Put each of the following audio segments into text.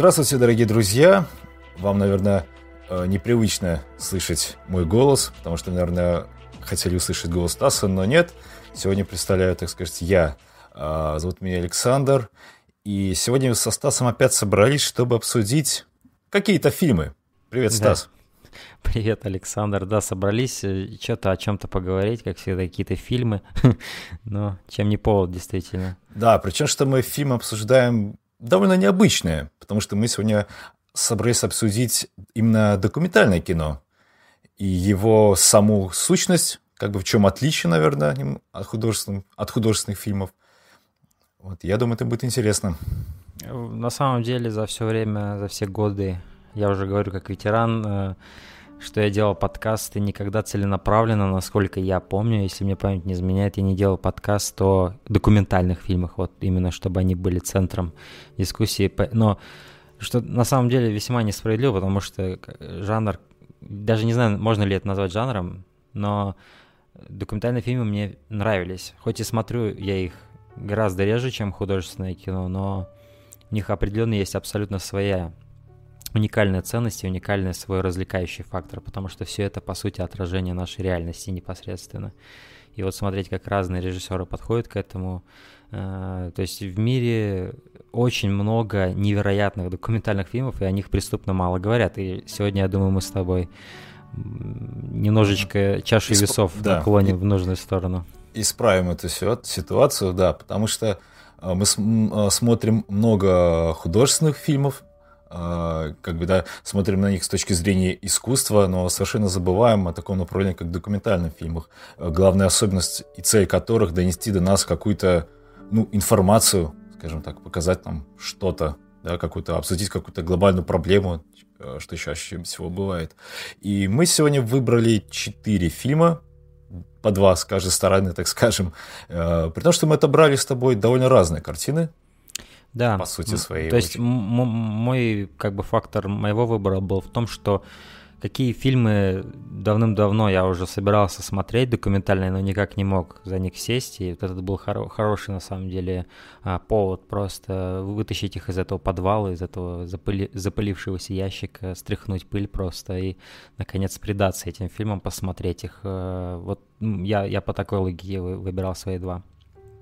Здравствуйте, дорогие друзья. Вам, наверное, э, непривычно слышать мой голос, потому что, наверное, хотели услышать голос Стаса, но нет. Сегодня представляю, так сказать, я. А, зовут меня Александр. И сегодня со Стасом опять собрались, чтобы обсудить какие-то фильмы. Привет, Стас. Да. Привет, Александр. Да, собрались э, что-то о чем-то поговорить, как всегда, какие-то фильмы. Но чем не повод, действительно. Да, причем, что мы фильмы обсуждаем довольно необычные, потому что мы сегодня собрались обсудить именно документальное кино и его саму сущность, как бы в чем отличие, наверное, от художественных, от художественных фильмов. Вот, я думаю, это будет интересно. На самом деле, за все время, за все годы, я уже говорю как ветеран, э, что я делал подкасты никогда целенаправленно, насколько я помню, если мне память не изменяет, я не делал подкаст о документальных фильмах, вот именно чтобы они были центром дискуссии. Но что на самом деле весьма несправедливо, потому что жанр, даже не знаю, можно ли это назвать жанром, но документальные фильмы мне нравились. Хоть и смотрю я их гораздо реже, чем художественное кино, но у них определенно есть абсолютно своя уникальная ценность и уникальный свой развлекающий фактор, потому что все это, по сути, отражение нашей реальности непосредственно. И вот смотреть, как разные режиссеры подходят к этому. Э, то есть в мире очень много невероятных документальных фильмов, и о них преступно мало говорят. И сегодня, я думаю, мы с тобой немножечко чаши Исп... весов да. наклоним в нужную сторону. Исправим эту ситуацию, да, потому что э, мы э, смотрим много художественных фильмов, как бы, да, смотрим на них с точки зрения искусства, но совершенно забываем о таком направлении, как документальных фильмах. Главная особенность и цель которых донести до нас какую-то, ну, информацию, скажем так, показать нам что-то, да, какую-то, обсудить какую-то глобальную проблему, Э, что чаще всего бывает. И мы сегодня выбрали четыре фильма, по два с каждой стороны, так скажем. При том, что мы отобрали с тобой довольно разные картины. Да. По сути своей. То есть мой как бы фактор моего выбора был в том, что какие фильмы давным-давно я уже собирался смотреть документальные, но никак не мог за них сесть. И вот этот был хоро- хороший, на самом деле, а, повод просто вытащить их из этого подвала, из этого запыли- запылившегося ящика, стряхнуть пыль просто и, наконец, предаться этим фильмам, посмотреть их. Э, вот я, я по такой логике выбирал свои два.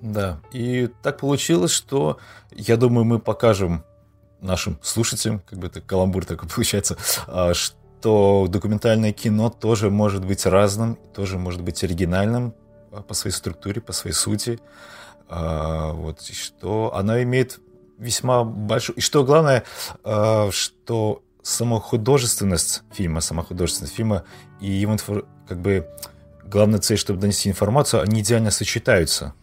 Да, и так получилось, что, я думаю, мы покажем нашим слушателям, как бы это каламбур такой получается, а, что то документальное кино тоже может быть разным, тоже может быть оригинальным а, по своей структуре, по своей сути. А, вот, что оно имеет весьма большую... И что главное, что сама художественность фильма, сама художественность фильма и его как бы главная цель, чтобы донести информацию, они идеально сочетаются.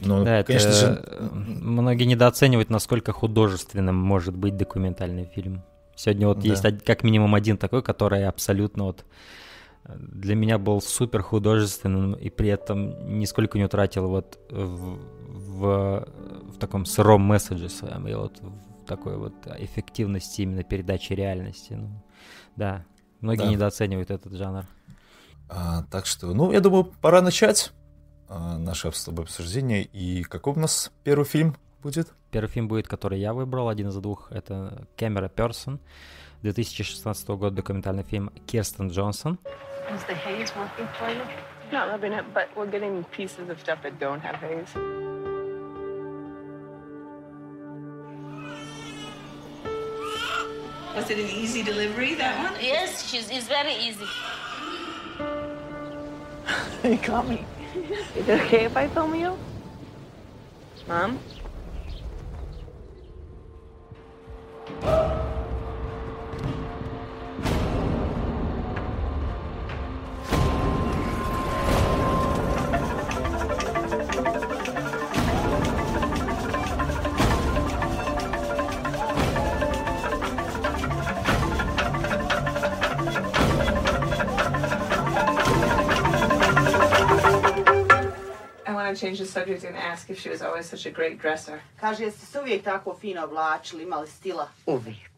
Но, да, конечно это же... Многие недооценивают, насколько художественным может быть документальный фильм. Сегодня вот да. есть как минимум один такой, который абсолютно вот э, для меня был супер художественным и при этом нисколько не утратил вот в, в, в таком сыром месседже своем и вот в такой вот эффективности именно передачи реальности. Ну, да, многие да. недооценивают этот жанр. А, так что, ну, я думаю, пора начать наше с тобой обсуждение. И какой у нас первый фильм будет? Первый фильм будет, который я выбрал, один из двух, это «Камера Персон», 2016 года документальный фильм Кирстен Джонсон. Was it an easy delivery, that one? Yes, she's, it's very easy. you caught me. Is it okay if I film you? Mom? Change the subject and ask if she was always such a great dresser. Kaže, jeste se uvijek tako fino oblačili, imali stila? Uvijek.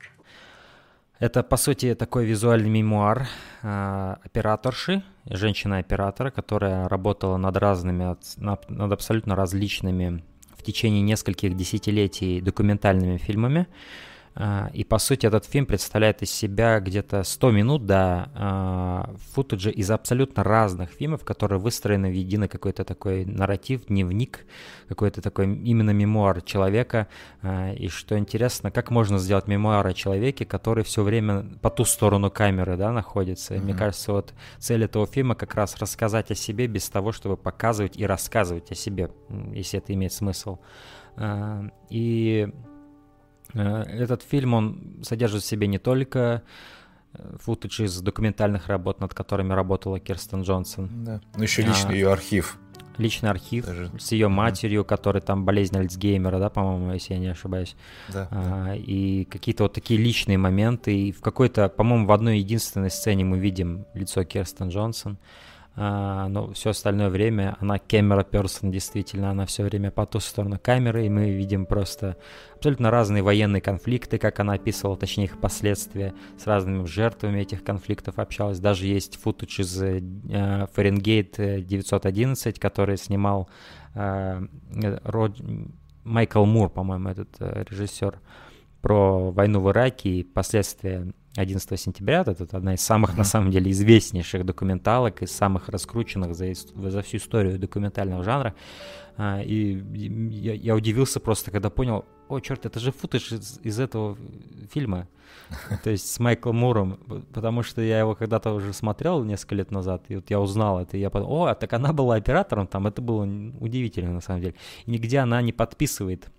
Это, по сути, такой визуальный мемуар э, операторши, женщины-оператора, которая работала над разными, над, абсолютно различными в течение нескольких десятилетий документальными фильмами. А, и, по сути, этот фильм представляет из себя где-то 100 минут, да, а, футажа из абсолютно разных фильмов, которые выстроены в единый какой-то такой нарратив, дневник, какой-то такой именно мемуар человека. А, и что интересно, как можно сделать мемуар о человеке, который все время по ту сторону камеры, да, находится. Mm-hmm. Мне кажется, вот цель этого фильма как раз рассказать о себе без того, чтобы показывать и рассказывать о себе, если это имеет смысл. И этот фильм, он содержит в себе не только э, футаж из документальных работ, над которыми работала Кирстен Джонсон. Да. Ну еще личный а, ее архив. Личный архив Даже. с ее матерью, которая там болезнь Альцгеймера, да, по-моему, если я не ошибаюсь. Да, а, да. И какие-то вот такие личные моменты. И в какой-то, по-моему, в одной единственной сцене мы видим лицо Кирстен Джонсон. А, но все остальное время она камера персон, действительно, она все время по ту сторону камеры, и мы видим просто абсолютно разные военные конфликты, как она описывала, точнее их последствия, с разными жертвами этих конфликтов общалась. Даже есть футаж из э, Фаренгейт 911, который снимал э, Род... Майкл Мур, по-моему, этот э, режиссер, про войну в Ираке и последствия 11 сентября. Это одна из самых, на самом деле, известнейших документалок, из самых раскрученных за, за всю историю документального жанра. А, и я, я удивился просто, когда понял, о, черт, это же футаж из, из этого фильма. То есть с Майклом Муром, потому что я его когда-то уже смотрел несколько лет назад, и вот я узнал это, и я подумал, о, так она была оператором там, это было удивительно на самом деле. И нигде она не подписывает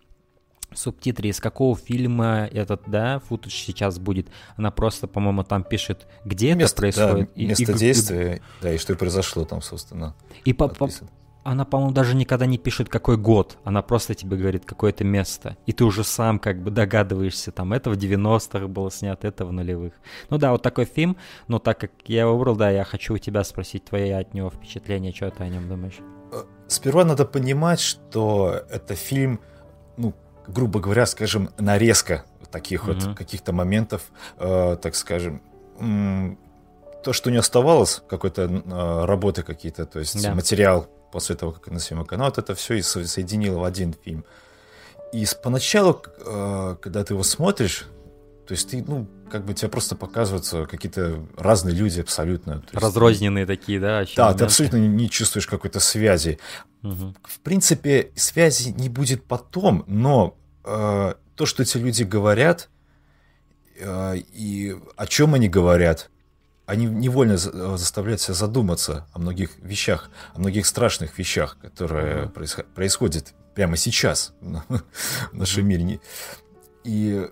субтитры, из какого фильма этот, да, футаж сейчас будет. Она просто, по-моему, там пишет, где место, это происходит. Да, место и, действия, и, да, и что произошло там, собственно. И по, по, она, по-моему, даже никогда не пишет, какой год. Она просто тебе говорит какое-то место. И ты уже сам как бы догадываешься, там, это в 90-х было снято, это в нулевых. Ну да, вот такой фильм, но так как я его выбрал, да, я хочу у тебя спросить твои от него впечатления, что ты о нем думаешь? Э, сперва надо понимать, что это фильм, ну, грубо говоря, скажем, нарезка таких mm-hmm. вот каких-то моментов, э, так скажем, то, что не оставалось, какой-то э, работы какие-то, то есть да. материал после того, как на съемок канал, вот это все и соединило в один фильм. И поначалу, э, когда ты его смотришь, то есть ты, ну, как бы тебе просто показываются какие-то разные люди абсолютно. есть, Разрозненные такие, да? Да, моменты. ты абсолютно не чувствуешь какой-то связи. Угу. В принципе, связи не будет потом, но э, то, что эти люди говорят, э, и о чем они говорят, они невольно заставляют себя задуматься о многих вещах, о многих страшных вещах, которые mm происходят прямо сейчас в нашем мире. И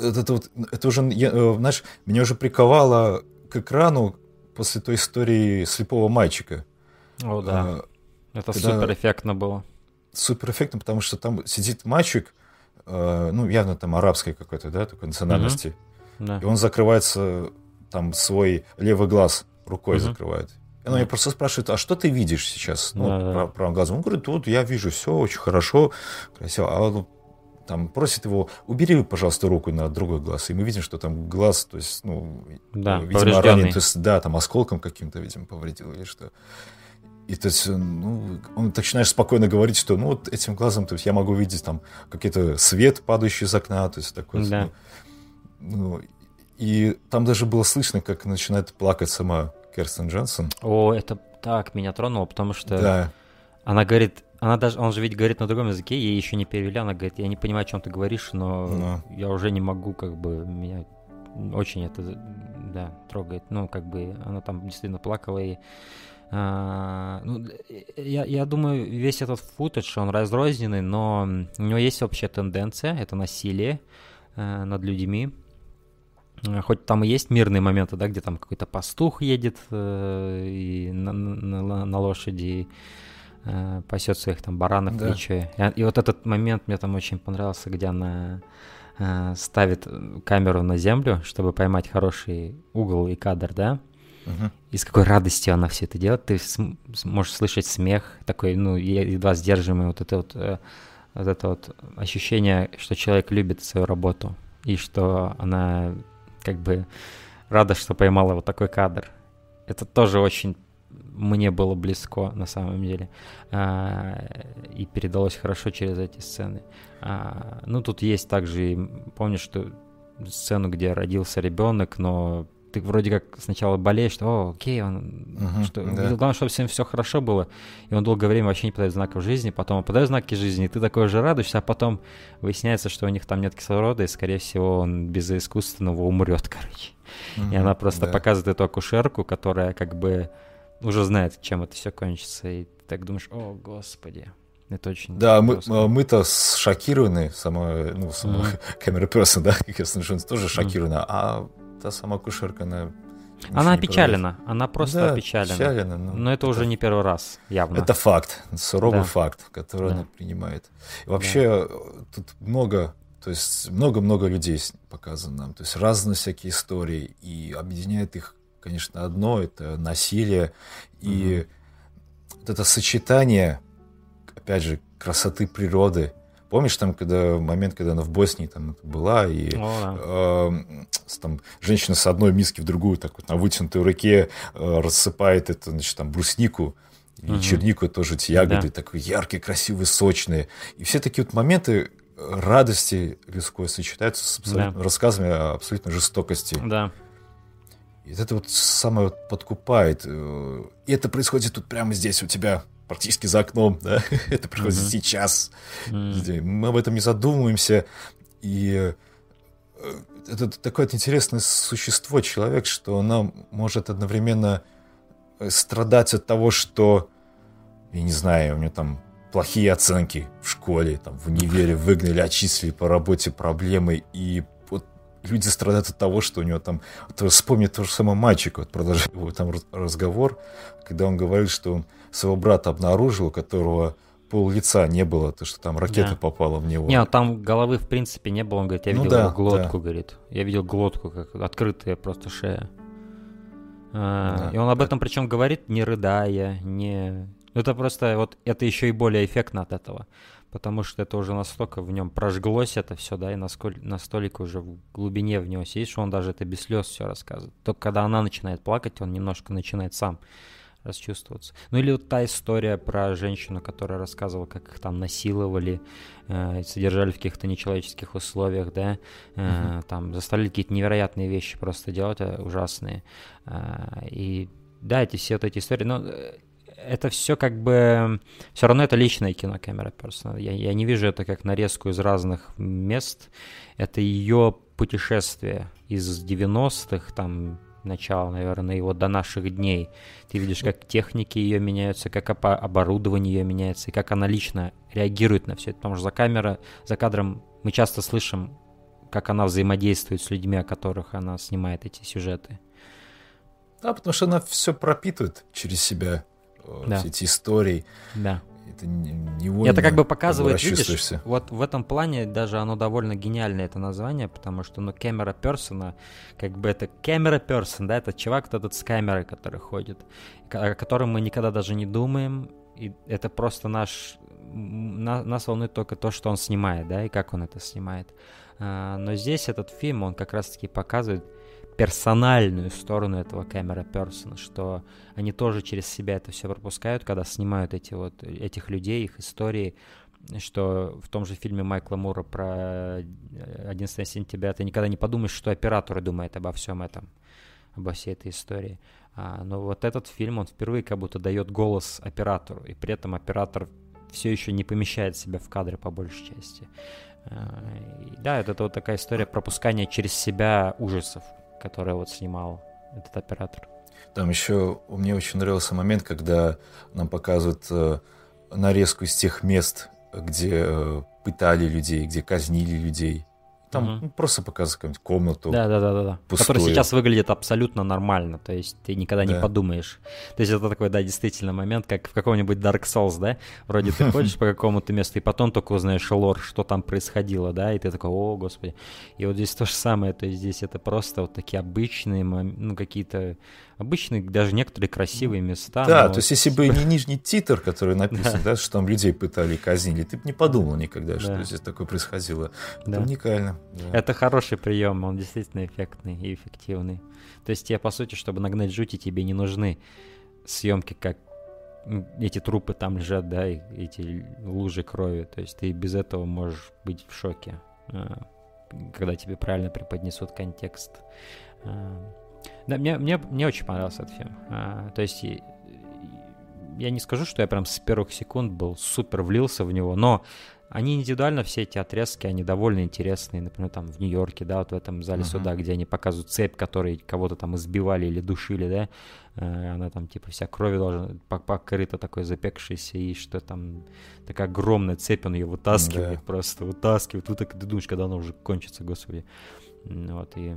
это, вот, это уже, я, э, знаешь, меня уже приковало к экрану после той истории слепого мальчика. О, да. А, это супер эффектно было. Супер эффектно, потому что там сидит мальчик, э, ну, явно там арабской какой-то, да, такой национальности. Да. И он закрывается, там, свой левый глаз рукой угу. закрывает. И он меня просто спрашивает, а что ты видишь сейчас? Ну, да, да. правым глазом. Он говорит, вот я вижу все очень хорошо, красиво. А он там просит его, убери, пожалуйста, руку на другой глаз. И мы видим, что там глаз, то есть, ну, да, видимо, ранен, то есть, да, там осколком каким-то, видимо, повредил или что. И то есть, ну, он начинаешь спокойно говорить, что, ну, вот этим глазом, то есть, я могу видеть там какой-то свет, падающий из окна, то есть, такой, да. ну, ну, и там даже было слышно, как начинает плакать сама Керстен Джонсон. О, это так меня тронуло, потому что да. она говорит, она даже, он же ведь говорит на другом языке, ей еще не перевели, она говорит, я не понимаю, о чем ты говоришь, но, но. я уже не могу, как бы, меня очень это, да, трогает. Ну, как бы, она там действительно плакала и а, ну, я, я думаю, весь этот футаж, он разрозненный, но у него есть общая тенденция, это насилие э, над людьми. Хоть там и есть мирные моменты, да, где там какой-то пастух едет э, и на, на, на лошади, э, пасет своих там баранов да. и И, и вот этот момент мне там очень понравился, где она э, ставит камеру на землю, чтобы поймать хороший угол и кадр, да. Угу. И с какой радостью она все это делает. Ты можешь слышать смех, такой, ну, едва сдерживаемый, вот это вот, э, вот это вот ощущение, что человек любит свою работу, и что она как бы рада, что поймала вот такой кадр. Это тоже очень мне было близко на самом деле. А, и передалось хорошо через эти сцены. А, ну, тут есть также, помню, что сцену, где родился ребенок, но ты вроде как сначала болеешь, что, о, окей, он, Мгм, что, да. главное, чтобы всем все хорошо было, и он долгое время вообще не подает знаков жизни, потом он подает знаки жизни, и ты такой же радуешься, а потом выясняется, что у них там нет кислорода, и, скорее всего, он без искусственного умрет, короче. И Мгм, она просто да. показывает эту акушерку, которая как бы уже знает, чем это все кончится, и ты так думаешь, о, господи, это очень... Да, мы, а, мы-то шокированы, сама, ну, сама Мгм. камера Персон, да, я слышу, тоже шокирована, а та сама кушерка, она... Она опечалена, она просто Да, опечалена. опечалена, ну, Но это уже не первый раз, явно. Это факт, суровый Да. факт, который Да. она принимает. И вообще э, тут много, то есть много-много людей показано нам, то есть разные всякие истории, и объединяет их, конечно, одно, это насилие, и вот это сочетание, опять же, красоты природы. Помнишь там, когда момент, когда она в Боснии там была, и О, да. э, там женщина с одной миски в другую так вот на вытянутой руке э, рассыпает это, значит, там бруснику и Мгм. чернику тоже эти ягоды, Да. такие яркие, красивые, сочные. И все такие вот моменты радости людской сочетаются с абсолютно- рассказами о абсолютной жестокости. Да. И это вот самое подкупает. э, И это происходит тут прямо здесь у тебя, практически за окном, да? Это происходит Мгм. сейчас. Где Мы об этом не задумываемся. И э, это такое интересное существо, человек, что она может одновременно э, страдать от того, что, я не знаю, у нее там плохие оценки в школе, там, в универе выгнали, отчислили по работе проблемы, и люди страдают от того, что у него там... Вот вспомни то же самое мальчика, вот продолжая его там раз- разговор, когда он говорит, что он своего брата обнаружил, у которого пол лица не было, то, что там ракета Да. попала в него. Не, ну там головы в принципе не было, он говорит, я Ну видел да, глотку, говорит. Я видел глотку, как открытая просто шея. А, Да. И он об этом причем говорит, не рыдая, не... Ну, Это просто вот это еще и более эффектно от этого. Потому что это уже настолько в нем прожглось это все, да, и насколько, настолько уже в глубине в него сидит, что он даже это без слез все рассказывает. Только когда она начинает плакать, он немножко начинает сам расчувствоваться. Ну или вот та история про женщину, которая рассказывала, как их там насиловали, э, содержали в каких-то нечеловеческих условиях, да, э, там заставляли какие-то невероятные вещи просто делать, э, ужасные. Э, и да, эти все вот эти истории, но э, это все как бы... Все равно это личное кино камера Персона. Я, я не вижу это как нарезку из разных мест. Это ее путешествие из 90-х, там, начала, наверное, и вот до наших дней. Ты видишь, как техники ее меняются, как оборудование ее меняется, и как она лично реагирует на все это. Потому что за, камера, за кадром мы часто слышим, как она взаимодействует с людьми, о которых она снимает эти сюжеты. Да, потому что она все пропитывает через себя, Да. все эти истории. Да. Это не- невольно Это как бы показывает, видишь, вот в этом плане даже оно довольно гениальное это название, потому что, ну, камера персона, как бы это камера персон, да, это чувак вот этот с камерой, который ходит, о котором мы никогда даже не думаем, и это просто наш, на- нас волнует только то, что он снимает, да, и как он это снимает. А, но здесь этот фильм, он как раз-таки показывает персональную сторону этого камера персона, что они тоже через себя это все пропускают, когда снимают эти вот этих людей, их истории, что в том же фильме Майкла Мура про э, 11 сентября ты никогда не подумаешь, что оператор думает обо всем этом, обо всей этой истории. А, но вот этот фильм, он впервые как будто дает голос оператору, и при этом оператор все еще не помещает себя в кадры по большей части. А, и да, это вот такая история пропускания через себя ужасов, которые вот снимал этот оператор. Там еще мне очень нравился момент, когда нам показывают э, нарезку из тех мест, где э, пытали людей, где казнили людей. Там Мгм. ну, просто показывают какую-нибудь комнату. Да, да, да, да, да. Пустую. сейчас выглядит абсолютно нормально. То есть ты никогда не Да. подумаешь. То есть это такой, да, действительно момент, как в каком-нибудь Dark Souls, да? Вроде ты ходишь по какому-то месту, и потом только узнаешь лор, что там происходило, да, и ты такой, о, господи. И вот здесь то же самое, то есть здесь это просто вот такие обычные, ну, какие-то обычные, даже некоторые красивые места. Да, но то есть если бы не нижний титр, который написан, да, что там людей пытали и казнили, ты бы не подумал никогда, что здесь такое происходило. Это уникально. Это хороший прием, он действительно эффектный и эффективный. То есть тебе, по сути, чтобы нагнать жути, тебе не нужны съемки, как эти трупы там лежат, да, и эти лужи крови. То есть ты без этого можешь быть в шоке. А, когда тебе правильно преподнесут контекст. Да, мне, мне, мне очень понравился этот фильм. А, то есть я не скажу, что я прям с первых секунд был супер влился в него, но они индивидуально, все эти отрезки, они довольно интересные. Например, там в Нью-Йорке, да, вот в этом зале uh-huh. суда, где они показывают цепь, которой кого-то там избивали или душили, да, э, она там типа вся крови должна покрыта такой запекшейся, и что там такая огромная цепь, он ее вытаскивает, да. просто вытаскивает. Вот так ты думаешь, когда она уже кончится, господи. Вот, и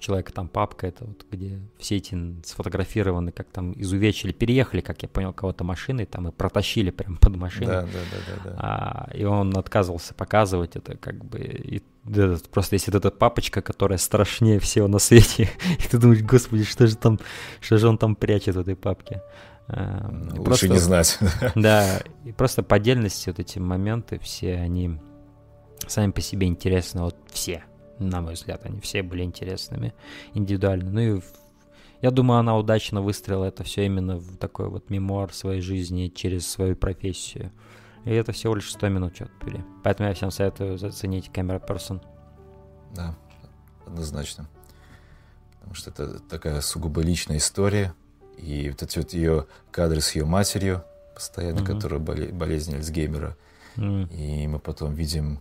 человека там папка, это вот где все эти сфотографированы, как там изувечили, переехали, как я понял, кого-то машиной там и протащили прям под машиной. Да, да, да, да. да. А, и он отказывался показывать это как бы. И, да, просто есть вот эта папочка, которая страшнее всего на свете. и ты думаешь, господи, что же там, что же он там прячет в этой папке. А, Лучше просто, не знать. да, и просто по отдельности вот эти моменты все, они сами по себе интересны, вот все на мой взгляд, они все были интересными индивидуально. Ну и я думаю, она удачно выстрелила это все именно в такой вот мемуар своей жизни через свою профессию. И это всего лишь 100 минут что-то пили. Поэтому я всем советую заценить камера Person. Да, однозначно. Потому что это такая сугубо личная история. И вот эти вот ее кадры с ее матерью, постоянно, mm-hmm. которая боле- болезнь Альцгеймера. Mm-hmm. И мы потом видим,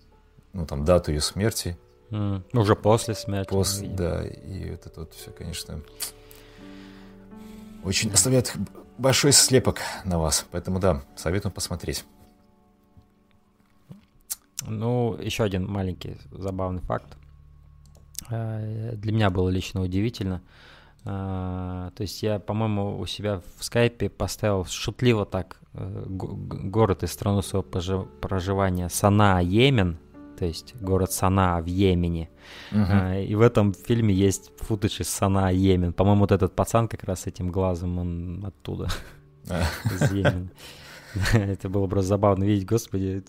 ну, там, дату ее смерти, Mm, уже после смерти. После, да, и вот это вот все, конечно, очень да. оставляет большой слепок на вас. Поэтому да, советую посмотреть. Ну, еще один маленький забавный факт. Э, для меня было лично удивительно. Э, то есть я, по-моему, у себя в скайпе поставил шутливо так э, город и страну своего проживания Санаа, Йемен, то есть город Санаа в Йемене. Uh-huh. И в этом фильме есть футаж из Санаа, Йемен. По-моему, вот этот пацан как раз с этим глазом, он оттуда, из Йемена. Это было просто забавно видеть, господи,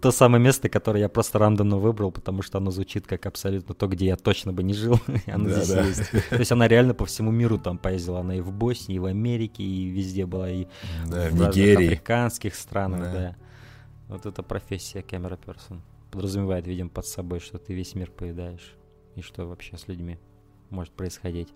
то самое место, которое я просто рандомно выбрал, потому что оно звучит как абсолютно то, где я точно бы не жил, и оно да, здесь да. есть. То есть она реально по всему миру там поездила, она и в Боснии, и в Америке, и везде была, и да, в, в Нигерии. африканских странах, да. да. Вот это профессия камера персон подразумевает, видимо, под собой, что ты весь мир поедаешь и что вообще с людьми может происходить.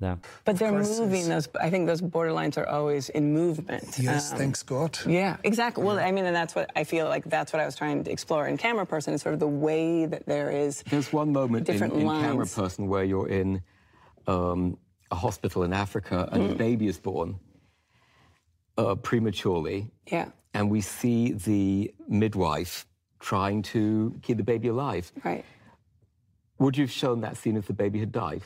Да. But they're moving those. I think those borderlines are always in movement. Yes, um, thanks God. Yeah, exactly. Well, I mean, and that's what I feel like. That's what I was trying to explore in Camera Person is sort of the way that there is. There's one moment in, in Camera Person where you're in um, a hospital in Africa and mm. a baby is born uh, prematurely. Yeah. And we see the midwife trying to keep the baby alive. Right. Would you have shown that scene if the baby had died?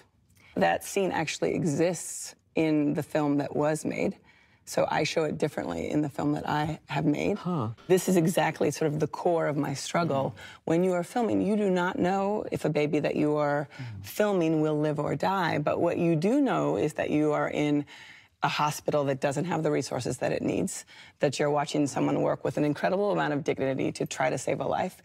That scene actually exists in the film that was made. So I show it differently in the film that I have made. Huh. This is exactly sort of the core of my struggle. Mm. When you are filming, you do not know if a baby that you are mm. filming will live or die, but what you do know is that you are in a hospital that doesn't have the resources that it needs, that you're watching someone work with an incredible amount of dignity to try to save a life.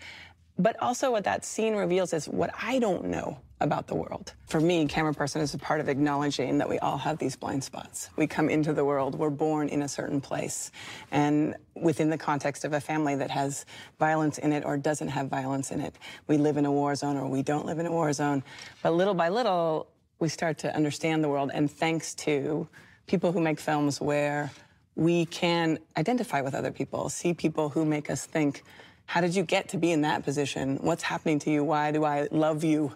But also, what that scene reveals is what I don't know about the world. For me, camera person is a part of acknowledging that we all have these blind spots. We come into the world, we're born in a certain place. And within the context of a family that has violence in it or doesn't have violence in it, we live in a war zone or we don't live in a war zone. But little by little, we start to understand the world. And thanks to people who make films where we can identify with other people, see people who make us think, how did you get to be in that position? What's happening to you? Why do I love you?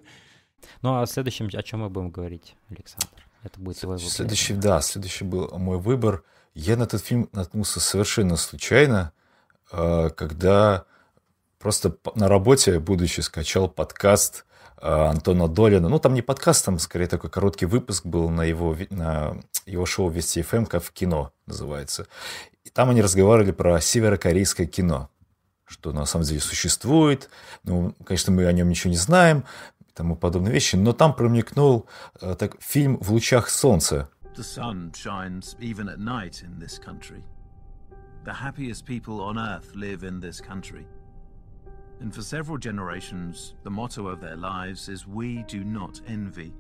Ну а следующем, о чем мы будем говорить, Александр? Это будет твой выбор. Следующий, да, следующий был мой выбор. Я на этот фильм наткнулся совершенно случайно, э, когда просто на работе, будучи, скачал подкаст Антона Долина. Ну, там не подкаст, там скорее такой короткий выпуск был на его, на его шоу Вести ФМ, как в кино называется. И там они разговаривали про северокорейское кино, что на самом деле существует. Ну, конечно, мы о нем ничего не знаем, и тому подобные вещи. Но там промелькнул э, так, фильм «В лучах солнца». The sun shines even at night in this country. The happiest people on earth live in this country. And for several generations, the motto of their lives is We do not envy.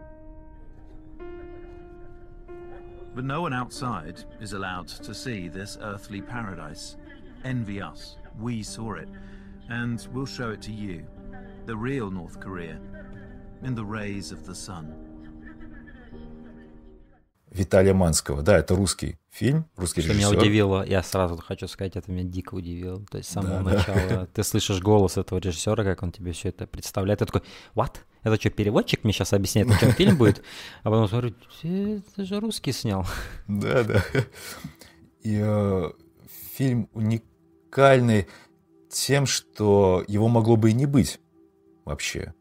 But no one outside is allowed to see this earthly paradise. Envy us. We saw it, and we'll show it to you. the real North Korea, in the rays of the sun. Виталия Манского. Да, это русский фильм, русский Что режиссер. меня удивило, я сразу хочу сказать, это меня дико удивило. То есть с самого да, начала да. ты слышишь голос этого режиссера, как он тебе все это представляет. Ты такой, what? Это что, переводчик мне сейчас объясняет, о чем фильм будет? А потом смотрю, это же русский снял. Да, да. И э, фильм уникальный тем, что его могло бы и не быть вообще.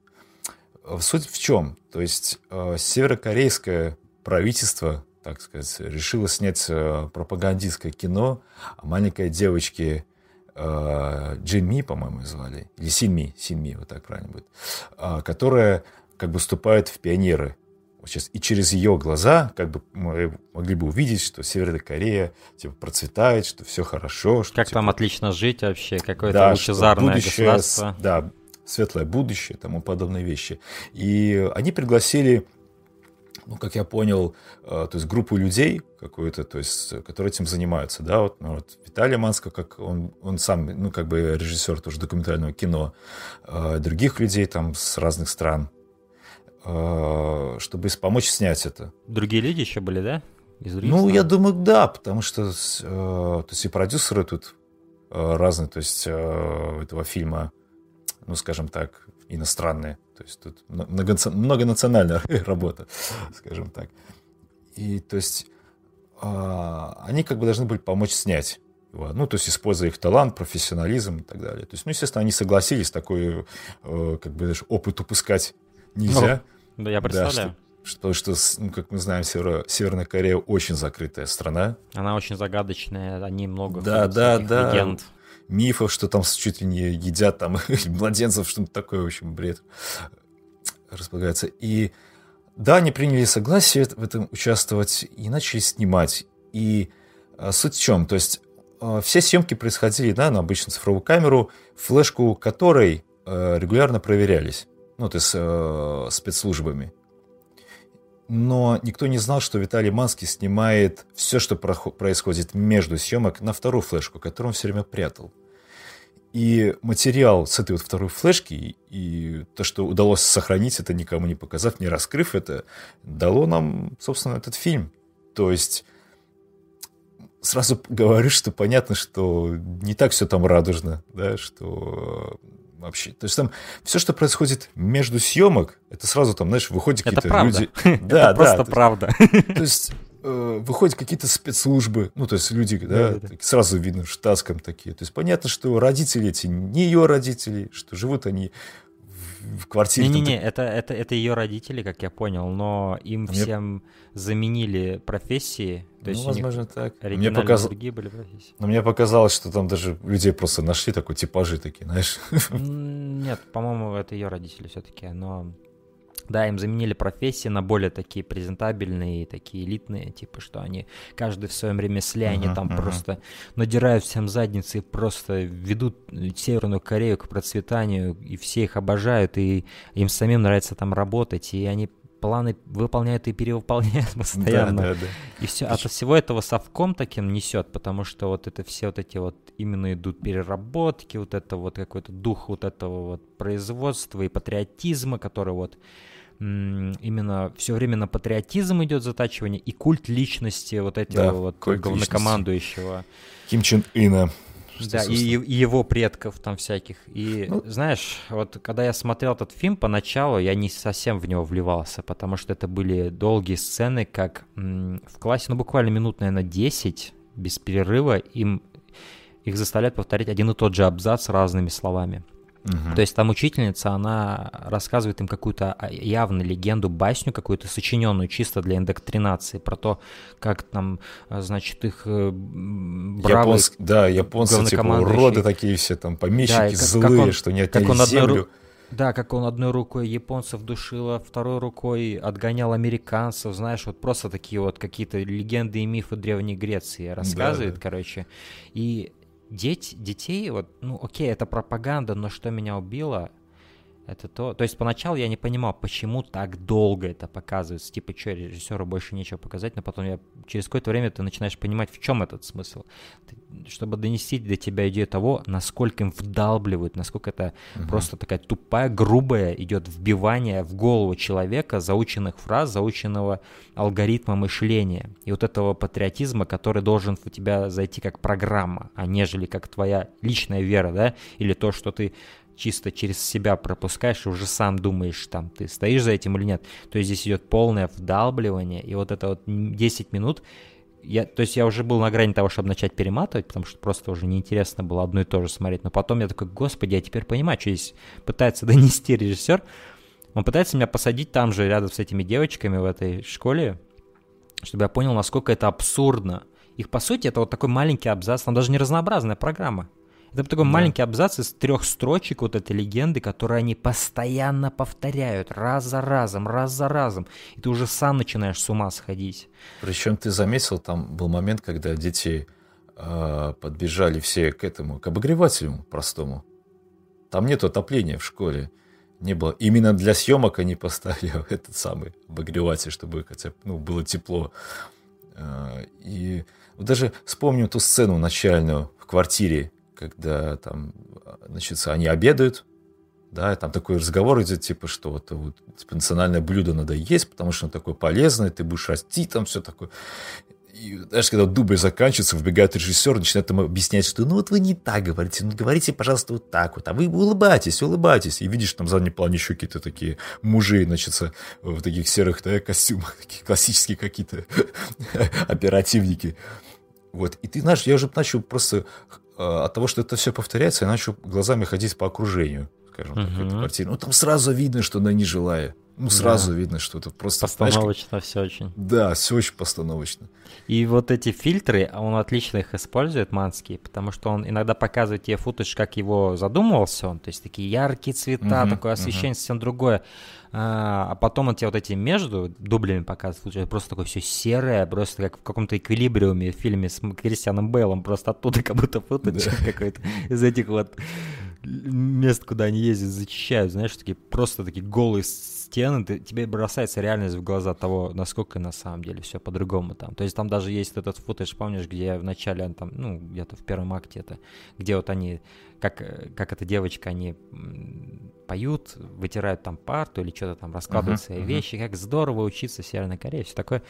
Суть в чем? То есть э, северокорейское правительство, так сказать, решило снять э, пропагандистское кино о маленькой девочке э, Джимми, по-моему, звали, или Синми, Синми, вот так правильно будет, э, которая как бы вступает в пионеры. Вот сейчас, и через ее глаза как бы мы могли бы увидеть, что Северная Корея типа процветает, что все хорошо. Что, как типа, там отлично жить вообще, какое-то да, лучезарное будущее, государство. Да, светлое будущее, тому подобные вещи. И они пригласили ну, как я понял, э, то есть группу людей какую-то, то есть, которые этим занимаются, да, вот, ну, вот Виталий Манско, как он, он сам, ну, как бы режиссер тоже документального кино, э, других людей там с разных стран, э, чтобы помочь снять это. Другие люди еще были, да? Из ну, стран? я думаю, да, потому что, то есть, и продюсеры тут разные, то есть, этого фильма, ну, скажем так, иностранные. То есть тут много, многонациональная работа, скажем так. И то есть а, они как бы должны были помочь снять его. Ну, то есть используя их талант, профессионализм и так далее. То есть, ну, естественно, они согласились, такой, э, как бы, даже опыт упускать нельзя. Ну, да, я представляю. Да, что, что, что ну, как мы знаем, Северо, Северная Корея очень закрытая страна. Она очень загадочная, они много да, да, да. легенд мифов, что там чуть ли не едят там младенцев, что-то такое, в общем, бред располагается. И да, они приняли согласие в этом участвовать и начали снимать. И а, суть в чем? То есть а, все съемки происходили да, на обычную цифровую камеру, флешку которой а, регулярно проверялись, ну, то есть а, спецслужбами. Но никто не знал, что Виталий Манский снимает все, что происходит между съемок, на вторую флешку, которую он все время прятал. И материал с этой вот второй флешки, и то, что удалось сохранить это, никому не показав, не раскрыв это, дало нам, собственно, этот фильм. То есть сразу говорю, что понятно, что не так все там радужно, да, что вообще. То есть там все, что происходит между съемок, это сразу там, знаешь, выходят какие-то люди. Да, это просто правда. То есть э, выходят какие-то спецслужбы, ну, то есть люди, да, да, да. сразу видно в штатском такие. То есть понятно, что родители эти не ее родители, что живут они в квартире. Не-не-не, это, это, это ее родители, как я понял, но им а всем мне... заменили профессии. То ну, возможно, так. Мне показ... другие были профессии. Но мне показалось, что там даже людей просто нашли такой типажи такие, знаешь. Нет, по-моему, это ее родители все-таки, но да, им заменили профессии на более такие презентабельные, такие элитные, типа, что они каждый в своем ремесле, uh-huh, они там uh-huh. просто надирают всем задницы и просто ведут Северную Корею к процветанию, и все их обожают, и им самим нравится там работать, и они планы выполняют и перевыполняют постоянно. Да, да, да. И все, от всего этого совком таким несет, потому что вот это все вот эти вот именно идут переработки, вот это вот какой-то дух вот этого вот производства и патриотизма, который вот именно все время на патриотизм идет затачивание и культ личности вот этого да, вот главнокомандующего. Ким Чен Ына. Да, и, и его предков там всяких. И ну, знаешь, вот когда я смотрел этот фильм, поначалу я не совсем в него вливался, потому что это были долгие сцены, как в классе, ну буквально минут, наверное, 10 без перерыва им их заставляют повторять один и тот же абзац разными словами. Угу. То есть там учительница, она рассказывает им какую-то а, явно легенду, басню какую-то сочиненную чисто для индоктринации про то, как там, а, значит, их э, бравые Японск, Да, японцы типа уроды такие все, там помещики да, злые, как он, что не отняли как он землю. Одной, да, как он одной рукой японцев душил, а второй рукой отгонял американцев, знаешь, вот просто такие вот какие-то легенды и мифы Древней Греции рассказывает, да, да. короче. И дети, детей, вот, ну окей, это пропаганда, но что меня убило, это то. То есть поначалу я не понимал, почему так долго это показывается. Типа, что, режиссеру больше нечего показать, но потом я через какое-то время ты начинаешь понимать, в чем этот смысл. Ты, чтобы донести до тебя идею того, насколько им вдалбливают, насколько это угу. просто такая тупая, грубая идет вбивание в голову человека заученных фраз, заученного алгоритма мышления. И вот этого патриотизма, который должен у тебя зайти как программа, а нежели как твоя личная вера, да, или то, что ты чисто через себя пропускаешь и уже сам думаешь, там, ты стоишь за этим или нет. То есть здесь идет полное вдалбливание, и вот это вот 10 минут, я, то есть я уже был на грани того, чтобы начать перематывать, потому что просто уже неинтересно было одно и то же смотреть. Но потом я такой, господи, я теперь понимаю, что здесь пытается донести режиссер. Он пытается меня посадить там же, рядом с этими девочками в этой школе, чтобы я понял, насколько это абсурдно. Их, по сути, это вот такой маленький абзац, там даже не разнообразная программа. Это такой да. маленький абзац из трех строчек вот этой легенды, которые они постоянно повторяют раз за разом, раз за разом. И ты уже сам начинаешь с ума сходить. Причем ты заметил, там был момент, когда дети э, подбежали все к этому, к обогревателю простому. Там нет отопления в школе. Не было. Именно для съемок они поставили этот самый обогреватель, чтобы хотя бы ну, было тепло. Э, и вот даже вспомню ту сцену начальную в квартире, когда там, значит, они обедают, да, и там такой разговор идет, типа, что вот, вот типа, национальное блюдо надо есть, потому что оно такое полезное, ты будешь расти, там все такое. И даже когда дубль заканчивается, выбегает режиссер, начинает там объяснять, что ну вот вы не так говорите, ну говорите, пожалуйста, вот так вот, а вы улыбайтесь, улыбайтесь. И видишь, там в заднем плане еще какие-то такие мужи, значит, в таких серых да, костюмах, такие классические какие-то оперативники. Вот, и ты знаешь, я уже начал просто от того, что это все повторяется, я начал глазами ходить по окружению, скажем так, uh-huh. этой квартиры. Ну, там сразу видно, что она не жилая. Ну, сразу да. видно, что это просто... Постановочно знаешь, все очень. Да, все очень постановочно. И вот эти фильтры, он отлично их использует, Манский, потому что он иногда показывает тебе футаж, как его задумывался он, то есть такие яркие цвета, угу, такое освещение, угу. совсем другое. А, а потом он тебе вот эти между дублями показывает, просто такое все серое, просто как в каком-то эквилибриуме в фильме с Кристианом Бейлом, просто оттуда как будто футаж да. какой-то из этих вот мест, куда они ездят, зачищают, знаешь, такие просто такие голые стены, ты, тебе бросается реальность в глаза того, насколько на самом деле все по-другому там. То есть там даже есть этот футаж, помнишь, где в начале, там, ну, где-то в первом акте это, где вот они, как, как эта девочка, они поют, вытирают там парту или что-то там, раскладывают uh-huh, свои uh-huh. вещи, как здорово учиться в Северной Корее, все такое.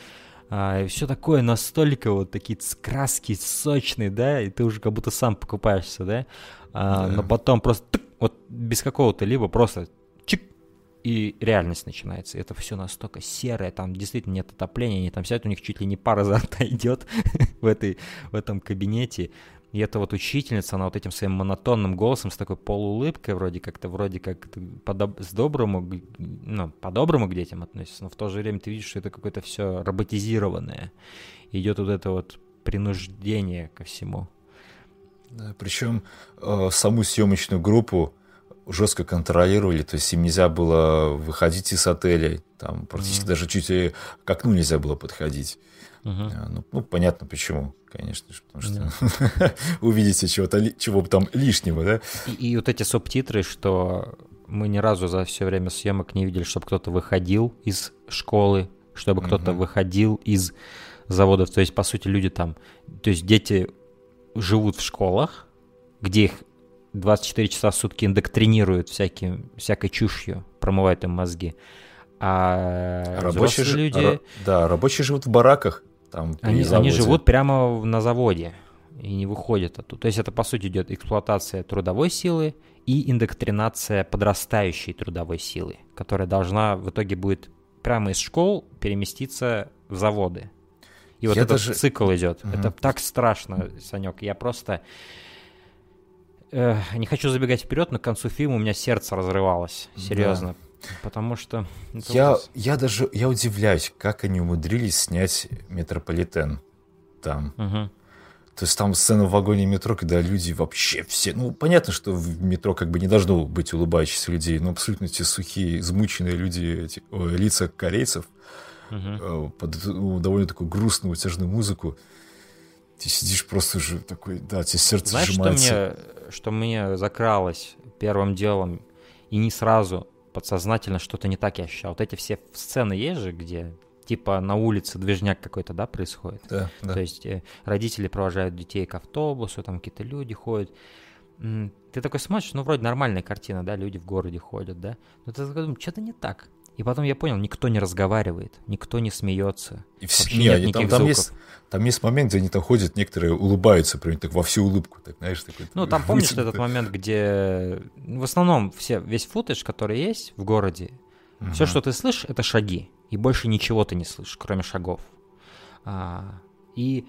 А, все такое настолько вот такие краски сочные, да, и ты уже как будто сам покупаешься, да, а, да. но потом просто тык, вот без какого-то либо просто и реальность начинается. Это все настолько серое, там действительно нет отопления, они там сидят, у них чуть ли не пара изо рта идет в, этой, в этом кабинете. И эта вот учительница, она вот этим своим монотонным голосом, с такой полуулыбкой, вроде как-то, вроде как подоб... с доброму, ну, по-доброму к детям относится, но в то же время ты видишь, что это какое-то все роботизированное. Идет вот это вот принуждение ко всему. Да, причем э, саму съемочную группу жестко контролировали, то есть им нельзя было выходить из отеля, там практически mm-hmm. даже чуть ли к окну нельзя было подходить. Uh-huh. Ну, ну, понятно почему, конечно же, потому что yeah. увидите чего-то, чего там лишнего, да? И, и вот эти субтитры, что мы ни разу за все время съемок не видели, чтобы кто-то выходил из школы, чтобы uh-huh. кто-то выходил из заводов. То есть, по сути, люди там, то есть дети живут в школах, где их 24 часа в сутки индоктринируют всяким, всякой чушью, промывают им мозги. А рабочие ж... люди... Да, рабочие живут в бараках. Там, они, они живут прямо на заводе и не выходят оттуда. То есть это, по сути, идет эксплуатация трудовой силы и индоктринация подрастающей трудовой силы, которая должна в итоге будет прямо из школ переместиться в заводы. И вот Я этот даже... цикл идет. Угу. Это так страшно, Санек. Я просто э, не хочу забегать вперед, но к концу фильма у меня сердце разрывалось. Серьезно. Да. Потому что... Я, я даже я удивляюсь, как они умудрились снять метрополитен там. Угу. То есть там сцена в вагоне метро, когда люди вообще все... Ну, понятно, что в метро как бы не должно быть улыбающихся людей, но абсолютно эти сухие, измученные люди, эти, о, лица корейцев, угу. под ну, довольно такую грустную, утяжную музыку. Ты сидишь просто уже такой, да, тебе сердце Знаешь, сжимается. Что мне, что мне закралось первым делом? и не сразу подсознательно что-то не так я ощущал. Вот эти все сцены есть же, где типа на улице движняк какой-то, да, происходит. Да, да. То есть э, родители провожают детей к автобусу, там какие-то люди ходят. Ты такой смотришь, ну, вроде нормальная картина, да, люди в городе ходят, да. Но ты такой думаешь, что-то не так. И потом я понял, никто не разговаривает, никто не смеется. И все, не, нет там, там, есть, там есть момент, где они там ходят, некоторые улыбаются, прям так во всю улыбку, так, знаешь, такой. Ну, там помнишь этот момент, где в основном все, весь футаж, который есть в городе, угу. все, что ты слышишь, это шаги, и больше ничего ты не слышишь, кроме шагов. А, и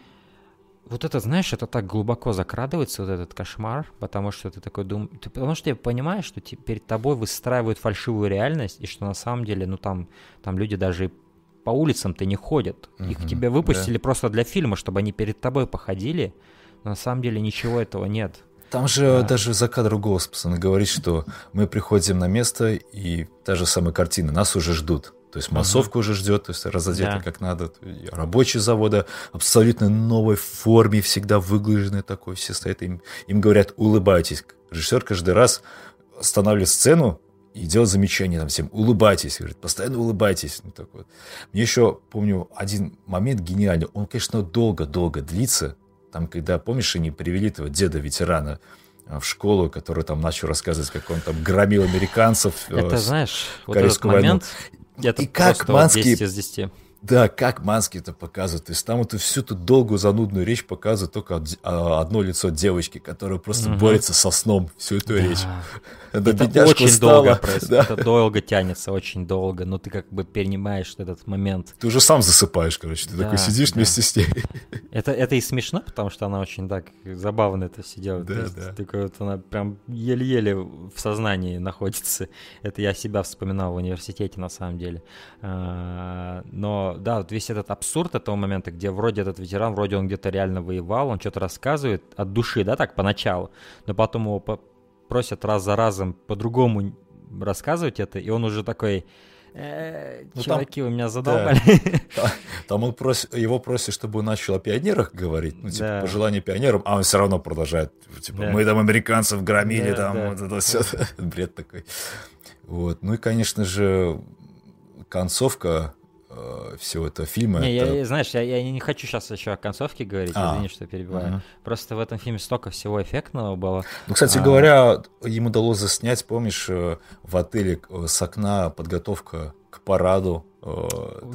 вот это, знаешь, это так глубоко закрадывается, вот этот кошмар, потому что ты такой думаешь, потому что я понимаю, что перед тобой выстраивают фальшивую реальность, и что на самом деле, ну там, там люди даже по улицам-то не ходят. Uh-huh, Их тебе выпустили да. просто для фильма, чтобы они перед тобой походили, но на самом деле ничего этого нет. Там же да. даже за кадр голос пацаны говорит, что мы приходим на место, и та же самая картина, нас уже ждут. То есть массовка uh-huh. уже ждет, то есть разодета да. как надо. Рабочие завода абсолютно новой форме, всегда выглаженные такой, все стоят, им, им говорят, улыбайтесь. Режиссер каждый раз останавливает сцену и делает замечание там всем, улыбайтесь, говорит, постоянно улыбайтесь. Ну, так вот. Мне еще, помню, один момент гениальный, он, конечно, долго-долго длится, там, когда, помнишь, они привели этого деда-ветерана, а, в школу, который там начал рассказывать, как он там громил американцев. Это, знаешь, вот этот момент, это и как Манский... 10 из 10. Да, как Манский это показывает. То есть там вот всю эту долгую занудную речь показывает только а, одно лицо девочки, которая просто угу. борется со сном всю эту да. речь. Это, это очень устала. долго происходит, да. это долго тянется, очень долго, но ты как бы перенимаешь этот момент. Ты уже сам засыпаешь, короче, ты да, такой сидишь да. вместе с ней. Это, это и смешно, потому что она очень так забавно это все делает. Да, да. Такой вот она прям еле-еле в сознании находится. Это я себя вспоминал в университете на самом деле. А, да, вот весь этот абсурд этого момента, где вроде этот ветеран, вроде он где-то реально воевал, он что-то рассказывает от души, да, так поначалу, но потом его просят раз за разом по-другому рассказывать это, и он уже такой, э, ну, чуваки, там, вы меня задолбали. Да, там он просит, его просит, чтобы он начал о пионерах говорить, ну, типа, да. пожелания пионерам, а он все равно продолжает, типа, да. мы там американцев громили, да, там, да. вот это все, бред такой. Вот, ну и, конечно же, концовка э, всего этого фильма. Не, это... я, знаешь, я, я не хочу сейчас еще о концовке говорить, а, извини, что перебиваю. Угу. Просто в этом фильме столько всего эффектного было. Ну, кстати а... говоря, ему удалось заснять, помнишь, э, в отеле э, с окна подготовка к параду.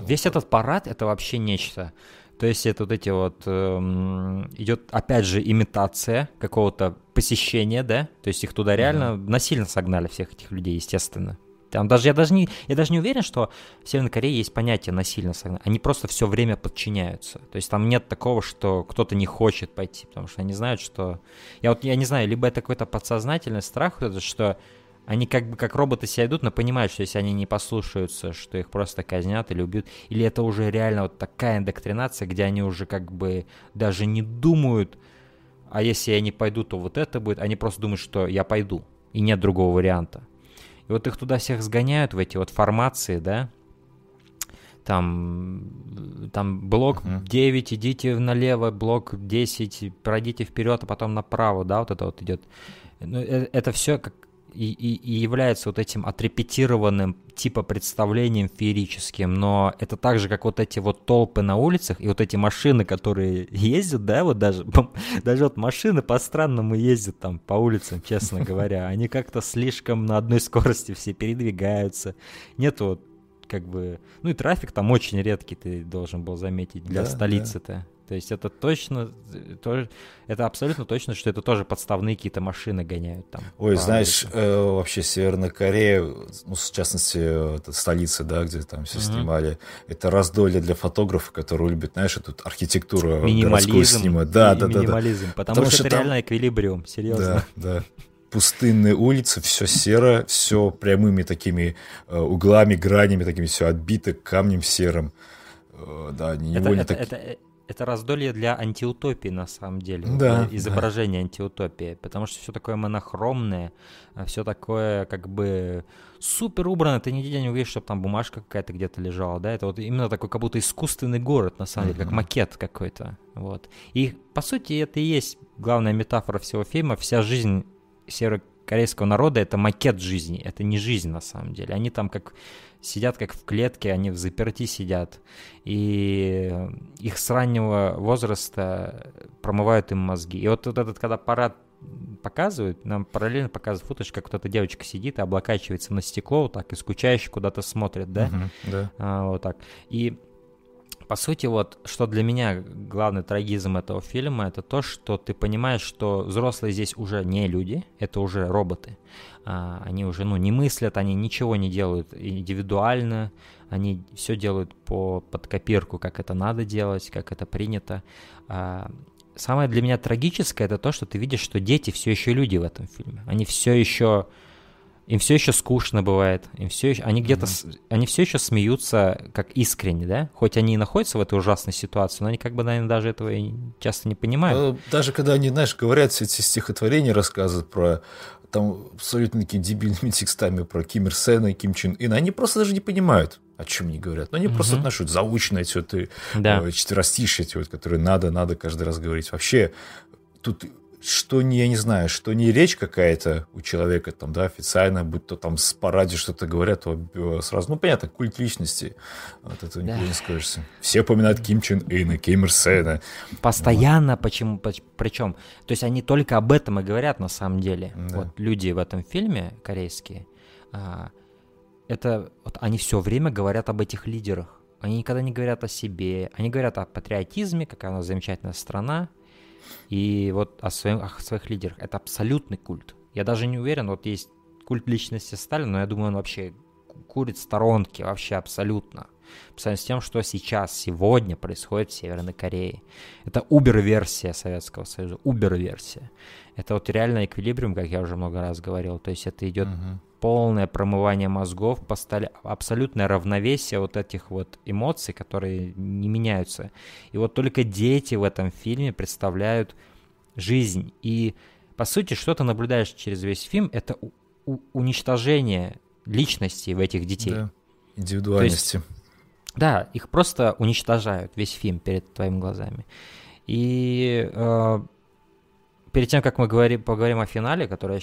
Весь этот парад это вообще нечто. То есть это вот эти вот эм, идет опять же имитация какого-то посещения, да? То есть их туда реально mm насильно согнали всех этих людей, естественно. Там даже я даже не я даже не уверен, что в Северной Корее есть понятие насильно согнать. Они просто все время подчиняются. То есть там нет такого, что кто-то не хочет пойти, потому что они знают, что я вот я не знаю, либо это какой-то подсознательный страх, что они как бы как роботы себя идут, но понимают, что если они не послушаются, что их просто казнят или убьют, или это уже реально вот такая индоктринация, где они уже как бы даже не думают, а если я не пойду, то вот это будет, они просто думают, что я пойду, и нет другого варианта. И вот их туда всех сгоняют в эти вот формации, да, там, там блок uh-huh. 9, идите налево, блок 10, пройдите вперед, а потом направо, да, вот это вот идет. Ну, это, это все как и, и, и является вот этим отрепетированным типа представлением феерическим, но это так же, как вот эти вот толпы на улицах и вот эти машины, которые ездят, да, вот даже, даже вот машины по-странному ездят там по улицам, честно говоря, они как-то слишком на одной скорости все передвигаются, нет вот как бы, ну и трафик там очень редкий, ты должен был заметить для да, столицы-то. Да. То есть это точно, то, это абсолютно точно, что это тоже подставные какие-то машины гоняют там. Ой, знаешь, э, вообще Северная Корея, ну, в частности, это столица, да, где там все mm-hmm. снимали, это раздолье для фотографов, которые любят, знаешь, эту архитектуру городскую снимать. Да, да, да, минимализм, да. Потому, потому что, что это там... реально эквилибриум, серьезно. Да, да пустынные улицы, все серо, все прямыми такими э, углами, гранями, такими все отбито камнем серым. Э, да, они невольно это, так... это, это, раздолье для антиутопии, на самом деле. Да. Изображение да. антиутопии. Потому что все такое монохромное, а все такое как бы супер убрано. Ты нигде не увидишь, чтобы там бумажка какая-то где-то лежала. Да? Это вот именно такой как будто искусственный город, на самом деле, как макет какой-то. Вот. И по сути это и есть главная метафора всего фильма. Вся жизнь Северо корейского народа это макет жизни, это не жизнь на самом деле. Они там как сидят как в клетке, они в заперти сидят. И их с раннего возраста промывают им мозги. И вот, вот этот, когда парад показывают, нам параллельно показывают футаж, как вот эта девочка сидит и облокачивается на стекло вот так, и скучающе куда-то смотрит, да? Uh-huh, да. А, вот так. И по сути, вот, что для меня главный трагизм этого фильма, это то, что ты понимаешь, что взрослые здесь уже не люди, это уже роботы. А, они уже, ну, не мыслят, они ничего не делают индивидуально, они все делают по, под копирку, как это надо делать, как это принято. А, самое для меня трагическое, это то, что ты видишь, что дети все еще люди в этом фильме. Они все еще им все еще скучно бывает, им все еще, они где-то, mm-hmm. они все еще смеются как искренне, да, хоть они и находятся в этой ужасной ситуации, но они как бы, наверное, даже этого и часто не понимают. Ну, даже когда они, знаешь, говорят все эти стихотворения, рассказывают про там абсолютно такими дебильными текстами про Ким Ир Сена и Ким Чен Ына, они просто даже не понимают, о чем они говорят. Но они mm-hmm. просто отношут заученные эти вот да. Э, четверостишие, эти вот, которые надо, надо каждый раз говорить. Вообще, тут что не, я не знаю, что не речь какая-то у человека там, да, официально, будь то там с параде что-то говорят, то э, сразу, ну, понятно, культ личности, от этого да. никуда не скажешься. Все поминают Ким Чен Ына, Ким Ир Сена. Постоянно, вот. почему, причем, то есть они только об этом и говорят на самом деле. Да. Вот люди в этом фильме корейские, а, это, вот они все время говорят об этих лидерах. Они никогда не говорят о себе, они говорят о патриотизме, какая у нас замечательная страна, и вот о, своем, о своих лидерах. Это абсолютный культ. Я даже не уверен, вот есть культ личности Сталина, но я думаю, он вообще курит сторонки, вообще абсолютно. По сравнению с тем, что сейчас, сегодня происходит в Северной Корее. Это убер-версия Советского Союза, убер-версия. Это вот реально эквилибриум, как я уже много раз говорил. То есть это идет угу. полное промывание мозгов, поставили абсолютное равновесие вот этих вот эмоций, которые не меняются. И вот только дети в этом фильме представляют жизнь. И по сути, что ты наблюдаешь через весь фильм, это уничтожение личности в этих детей. Да, индивидуальности. Есть, да, их просто уничтожают весь фильм перед твоими глазами. И э, перед тем, как мы говорим, поговорим о финале, который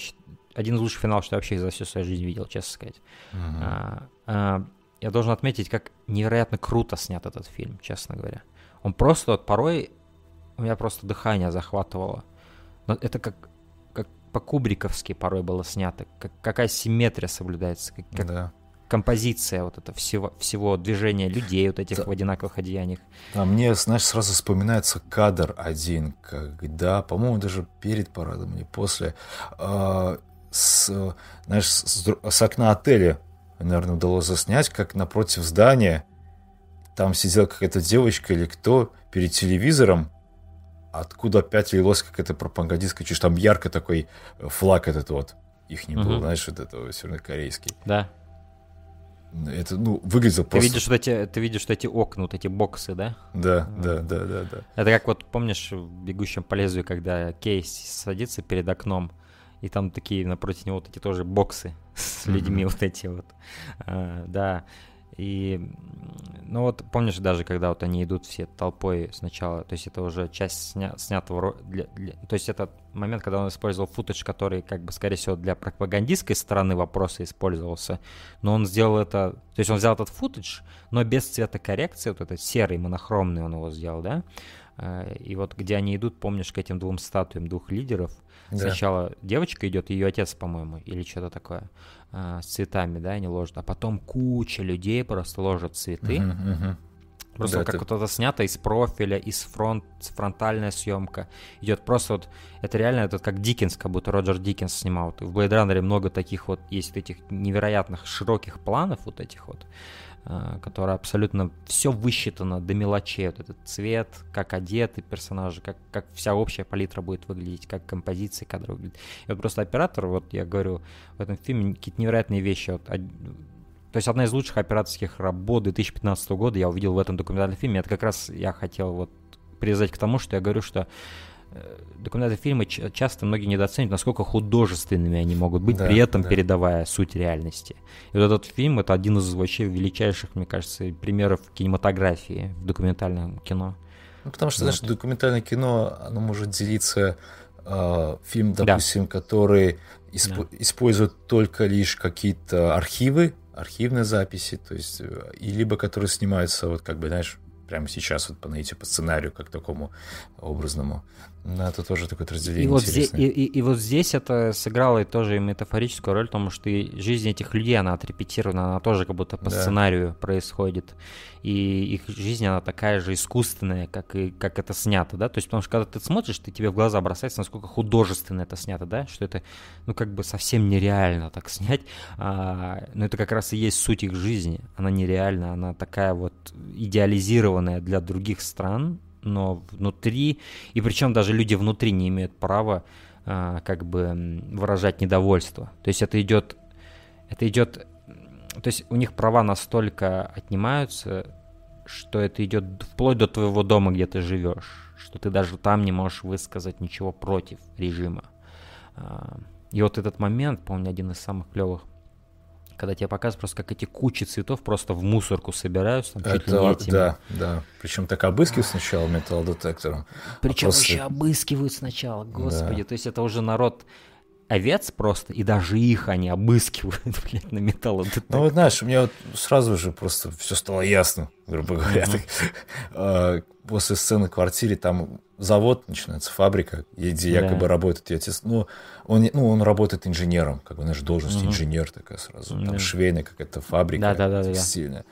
один из лучших финалов, что я вообще за всю свою жизнь видел, честно сказать. Uh-huh. А, а, я должен отметить, как невероятно круто снят этот фильм, честно говоря. Он просто вот порой у меня просто дыхание захватывало. Но это как по-кубриковски порой было снято. Как, какая симметрия соблюдается. Как, как, да композиция вот это всего, всего движения людей вот этих да. в одинаковых одеяниях. А мне, знаешь, сразу вспоминается кадр один, когда, по-моему, даже перед парадом или после, э, с, знаешь, с, с окна отеля, наверное, удалось заснять, как напротив здания там сидела какая-то девочка или кто перед телевизором, откуда опять лилось какая-то пропагандистская чушь. Там ярко такой флаг этот вот. Их не было, знаешь, вот этого севернокорейский. Да. Это, ну, выглядело ты просто... Видишь, вот эти, ты видишь вот эти окна, вот эти боксы, да? Да, да, да, да, да. Это как вот, помнишь, в «Бегущем по лезвию», когда Кейс садится перед окном, и там такие напротив него вот эти тоже боксы с людьми mm-hmm. вот эти вот. А, да. И, ну вот, помнишь даже, когда вот они идут все толпой сначала, то есть это уже часть сня, снятого, для, для, то есть это момент, когда он использовал футаж, который, как бы, скорее всего, для пропагандистской стороны вопроса использовался, но он сделал это, то есть он взял этот футаж, но без цветокоррекции, вот этот серый, монохромный он его сделал, да, и вот где они идут, помнишь, к этим двум статуям двух лидеров, да. Сначала девочка идет, ее отец, по-моему, или что-то такое, а, с цветами, да, они ложат, а потом куча людей просто ложат цветы. Uh-huh, uh-huh. Просто да, как это... вот это снято из профиля, из фронт, фронтальная съемка. Идет просто вот, это реально это как Диккенс, как будто Роджер Диккенс снимал. В Blade Runner много таких вот, есть этих невероятных широких планов вот этих вот. А, которая абсолютно все высчитано до мелочей. Вот этот цвет, как одеты персонажи, как, как вся общая палитра будет выглядеть, как композиции кадра выглядит. И вот просто оператор, вот я говорю, в этом фильме какие-то невероятные вещи. Вот, то есть одна из лучших операторских работ 2015 года я увидел в этом документальном фильме. Это как раз я хотел вот привязать к тому, что я говорю, что документальные фильмы часто многие недооценивают, насколько художественными они могут быть, да, при этом да. передавая суть реальности. И вот этот фильм это один из вообще величайших, мне кажется, примеров кинематографии в документальном кино. Ну, потому что, вот. знаешь, документальное кино, оно может делиться э, фильм, допустим, да. который исп- да. использует только лишь какие-то архивы, архивные записи, то есть, э, и либо которые снимаются, вот как бы, знаешь, прямо сейчас вот по наитию, по сценарию, как такому образному. Да, это тоже такое разделение и вот, здесь, и, и, и вот здесь это сыграло и тоже метафорическую роль, потому что и жизнь этих людей, она отрепетирована, она тоже как будто по да. сценарию происходит. И их жизнь, она такая же искусственная, как, и, как это снято, да? То есть, потому что когда ты смотришь, ты тебе в глаза бросается, насколько художественно это снято, да? Что это, ну, как бы совсем нереально так снять. А, но это как раз и есть суть их жизни. Она нереальна, она такая вот идеализированная для других стран, но внутри, и причем даже люди внутри не имеют права а, как бы выражать недовольство. То есть это идет, это идет, то есть у них права настолько отнимаются, что это идет вплоть до твоего дома, где ты живешь, что ты даже там не можешь высказать ничего против режима. А, и вот этот момент, помню, один из самых клевых когда тебе показывают просто, как эти кучи цветов просто в мусорку собираются. Там, Это, ли да, да. Причем так обыскивают сначала металлодетектором. Причем а просто... еще обыскивают сначала, господи. Да. То есть это уже народ овец просто, и даже их они обыскивают, блядь, на металлодетектор. Ну вот знаешь, у меня вот сразу же просто все стало ясно, грубо говоря. Mm-hmm. После сцены в квартире там завод начинается, фабрика, где якобы да. работает отец. Ну он, ну, он работает инженером, как бы, знаешь, должность угу. инженер такая сразу. Там да. швейная какая-то фабрика да, да, да, текстильная. Да.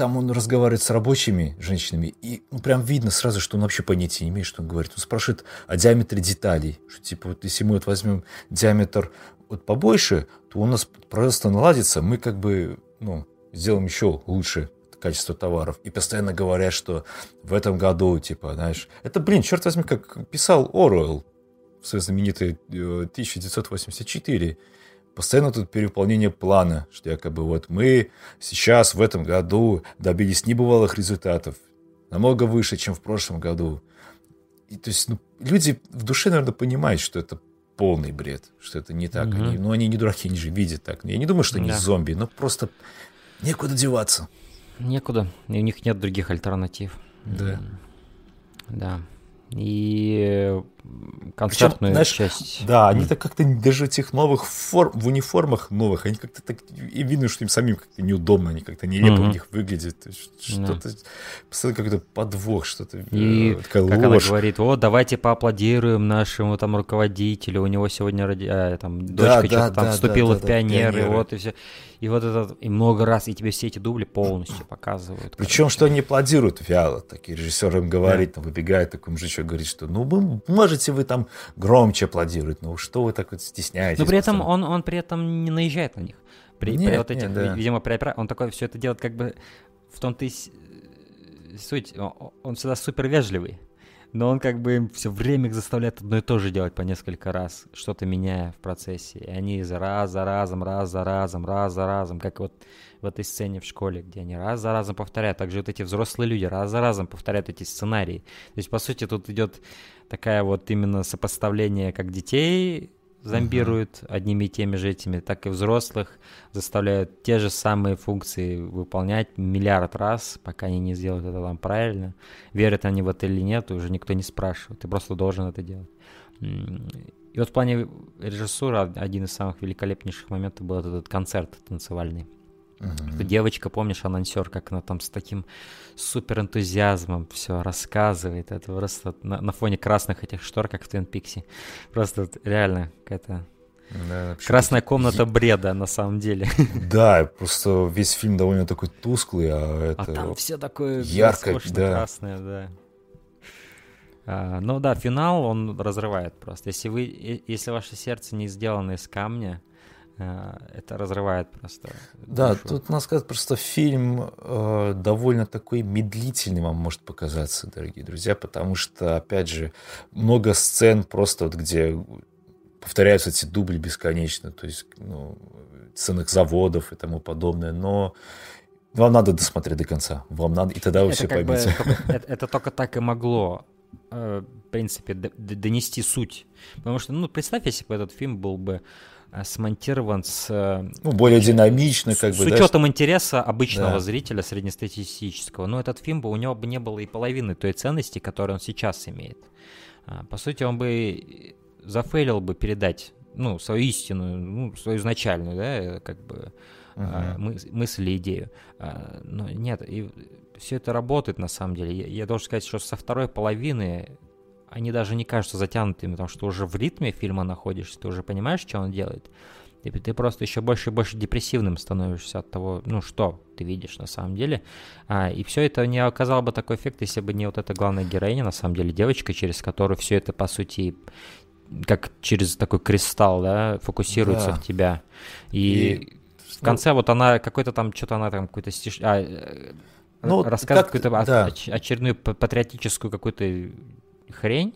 Там он разговаривает с рабочими женщинами, и ну, прям видно сразу, что он вообще понятия не имеет, что он говорит. Он спрашивает о диаметре деталей, что типа вот если мы вот возьмем диаметр вот побольше, то у нас просто наладится, мы как бы, ну, сделаем еще лучше качество товаров. И постоянно говорят, что в этом году, типа, знаешь, это, блин, черт возьми, как писал Оруэлл в своей знаменитой 1984. Постоянно тут переполнение плана, что якобы вот мы сейчас в этом году добились небывалых результатов, намного выше, чем в прошлом году. И, то есть ну, люди в душе, наверное, понимают, что это полный бред, что это не так. Угу. Они, ну, они не дураки, они же видят так. Я не думаю, что они да. зомби, но просто некуда деваться. Некуда, и у них нет других альтернатив. Да. Да. И концертную Причем, знаешь, часть. Да, они так как-то даже этих новых форм, в униформах новых, они как-то так, и видно, что им самим как-то неудобно, они как-то нелепо mm-hmm. в них выглядят. Что-то, постоянно какой-то подвох, что-то И э, как ложь. она говорит, о, давайте поаплодируем нашему там руководителю, у него сегодня ради... а, там, дочка да, что-то да, там да, вступила да, да, в пионеры, пионеры, вот и все. И вот этот, и много раз, и тебе все эти дубли полностью показывают. Причем, что они аплодируют вяло, такие режиссер им говорит, там выбегает такой мужичок, говорит, что ну вы можете вы там громче аплодировать, ну что вы так вот стесняетесь? Но при этом он, он при этом не наезжает на них. При, нет, при вот этих, нет, да. видимо, при, он такой все это делает как бы в том-то и суть, он, он всегда супер вежливый но он как бы им все время их заставляет одно и то же делать по несколько раз, что-то меняя в процессе. И они за раз за разом, раз за разом, раз за разом, как вот в этой сцене в школе, где они раз за разом повторяют. Также вот эти взрослые люди раз за разом повторяют эти сценарии. То есть, по сути, тут идет такая вот именно сопоставление как детей зомбируют uh-huh. одними и теми же этими, так и взрослых заставляют те же самые функции выполнять миллиард раз, пока они не сделают это там правильно. Верят они в это или нет, уже никто не спрашивает. Ты просто должен это делать. И вот в плане режиссуры один из самых великолепнейших моментов был этот концерт танцевальный. Uh-huh. Девочка, помнишь, анонсер, как она там с таким супер энтузиазмом все рассказывает. Это просто на, на фоне красных этих штор, как в Твин Пикси. Просто вот, реально какая-то да, Красная комната бреда, на самом деле. Да, просто весь фильм довольно такой тусклый, а это... А там все такое ярко, да. красное, да. А, ну да, финал он разрывает просто. Если вы, если ваше сердце не сделано из камня, это разрывает просто. Да, душу. тут надо сказать, просто фильм э, довольно такой медлительный вам может показаться, дорогие друзья, потому что, опять же, много сцен просто вот где повторяются эти дубли бесконечно, то есть ну, ценных заводов и тому подобное, но вам надо досмотреть до конца, вам надо, и тогда вы это все поймете. Бы, это, это только так и могло э, в принципе, донести суть. Потому что, ну, представь, если бы этот фильм был бы Э, смонтирован с... Э, ну, более динамично, как с, бы, С учетом да? интереса обычного да. зрителя, среднестатистического. Но этот фильм бы, у него бы не было и половины той ценности, которую он сейчас имеет. А, по сути, он бы зафейлил бы передать, ну, свою истину, ну, свою изначальную, да, как бы uh-huh. мы, мысль и идею. А, но нет, и все это работает на самом деле. Я, я должен сказать, что со второй половины они даже не кажутся затянутыми, потому что уже в ритме фильма находишься, ты уже понимаешь, что он делает. Ты, ты просто еще больше и больше депрессивным становишься от того, ну что ты видишь на самом деле. А, и все это не оказало бы такой эффект, если бы не вот эта главная героиня, на самом деле, девочка, через которую все это, по сути, как через такой кристалл, да, фокусируется да. в тебя. И, и в конце ну, вот она какой-то там, что-то она там какой-то стиш... А, э, ну, рассказывает какую-то да. очередную патриотическую какую-то хрень.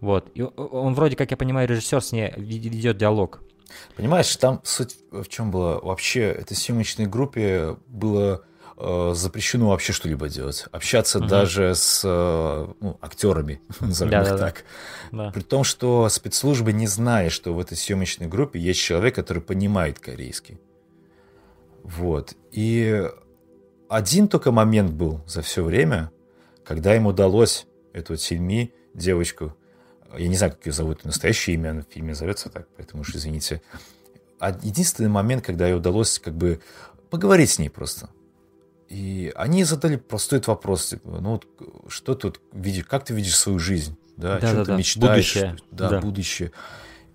Вот. И он вроде, как я понимаю, режиссер с ней ведет диалог. Понимаешь, там суть в чем была? Вообще, этой съемочной группе было э, запрещено вообще что-либо делать. Общаться угу. даже с э, ну, актерами, назовем да, их да, так. Да. При том, что спецслужбы не знали, что в этой съемочной группе есть человек, который понимает корейский. Вот. И один только момент был за все время, когда им удалось эту Сильми, девочку, я не знаю, как ее зовут, настоящее имя, она в фильме зовется так, поэтому уж извините. А единственный момент, когда ей удалось как бы поговорить с ней просто. И они задали простой вопрос, типа, ну вот что тут видишь, как ты видишь свою жизнь, да, да о чем да, ты да. мечтаешь, будущее. Да, да, будущее.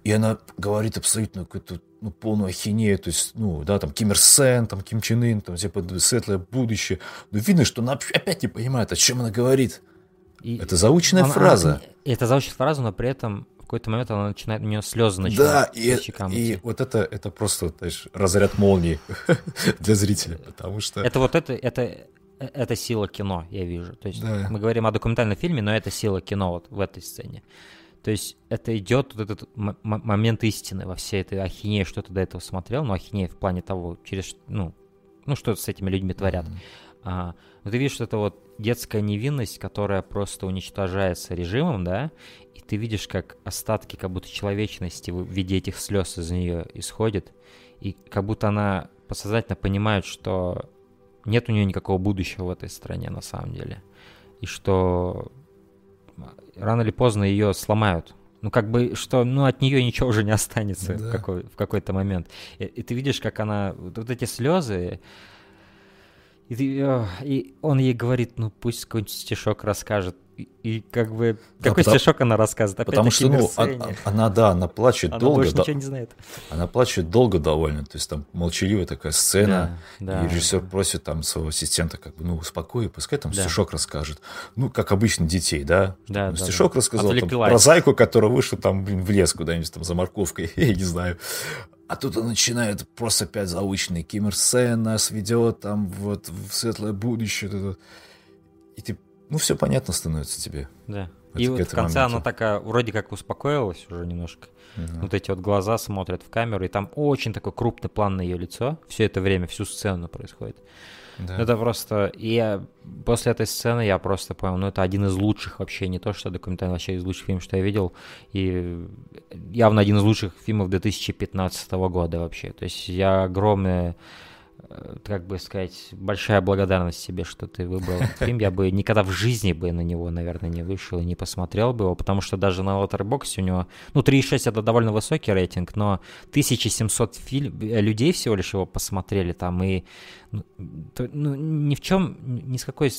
И она говорит абсолютно какую-то ну, полную ахинею, то есть, ну, да, там, Ким Ир Сен, там, Ким Чен Ын, там, типа, светлое будущее. Но видно, что она опять не понимает, о чем она говорит. И это заученная она, фраза. Она, это заученная фраза, но при этом в какой-то момент она начинает, у нее слезы начинают Да, и, и вот это, это просто, знаешь, разряд молнии для зрителя, потому что... Это вот это, это, это сила кино, я вижу. То есть да. мы говорим о документальном фильме, но это сила кино вот в этой сцене. То есть это идет вот этот момент истины во всей этой ахинее, что ты до этого смотрел, но ахинея в плане того, через, ну, ну что с этими людьми творят. Mm-hmm. А, но ты видишь, что это вот детская невинность, которая просто уничтожается режимом, да, и ты видишь, как остатки как будто человечности в виде этих слез из нее исходят, и как будто она подсознательно понимает, что нет у нее никакого будущего в этой стране на самом деле, и что рано или поздно ее сломают. Ну, как бы, что, ну, от нее ничего уже не останется да. в, какой, в какой-то момент. И, и ты видишь, как она, вот, вот эти слезы, и, ты, и он ей говорит, ну, пусть какой-нибудь стишок расскажет. И, и как бы, да, какой потому, стишок она рассказывает? Опять потому что, ну, она, она, да, она плачет она долго. Больше да, ничего не знает. Она плачет долго довольно, то есть там молчаливая такая сцена, да, да, и режиссер да. просит там своего ассистента, как бы, ну, успокой, пускай там да. стишок расскажет. Ну, как обычно детей, да? Да, ну, да Стишок да. рассказал там, про зайку, которая вышла там, блин, в лес куда-нибудь там за морковкой, я не знаю. А тут он начинает просто опять заученный. Ким Ир Сен нас ведет там вот в светлое будущее. И ты ну, все понятно становится тебе. Да. И вот в конце она такая, вроде как успокоилась уже немножко. Угу. Вот эти вот глаза смотрят в камеру, и там очень такой крупный план на ее лицо. Все это время, всю сцену происходит. Да. Это просто... И я... после этой сцены я просто понял, ну, это один из лучших вообще, не то, что документальный, вообще из лучших фильмов, что я видел. И явно один из лучших фильмов 2015 года вообще. То есть я огромное как бы сказать, большая благодарность себе, что ты выбрал этот фильм. Я бы никогда в жизни бы на него, наверное, не вышел и не посмотрел бы его, потому что даже на Letterboxd у него, ну, 3,6 это довольно высокий рейтинг, но 1700 фильм, э, людей всего лишь его посмотрели там, и ну, ну, ни в чем, ни с какой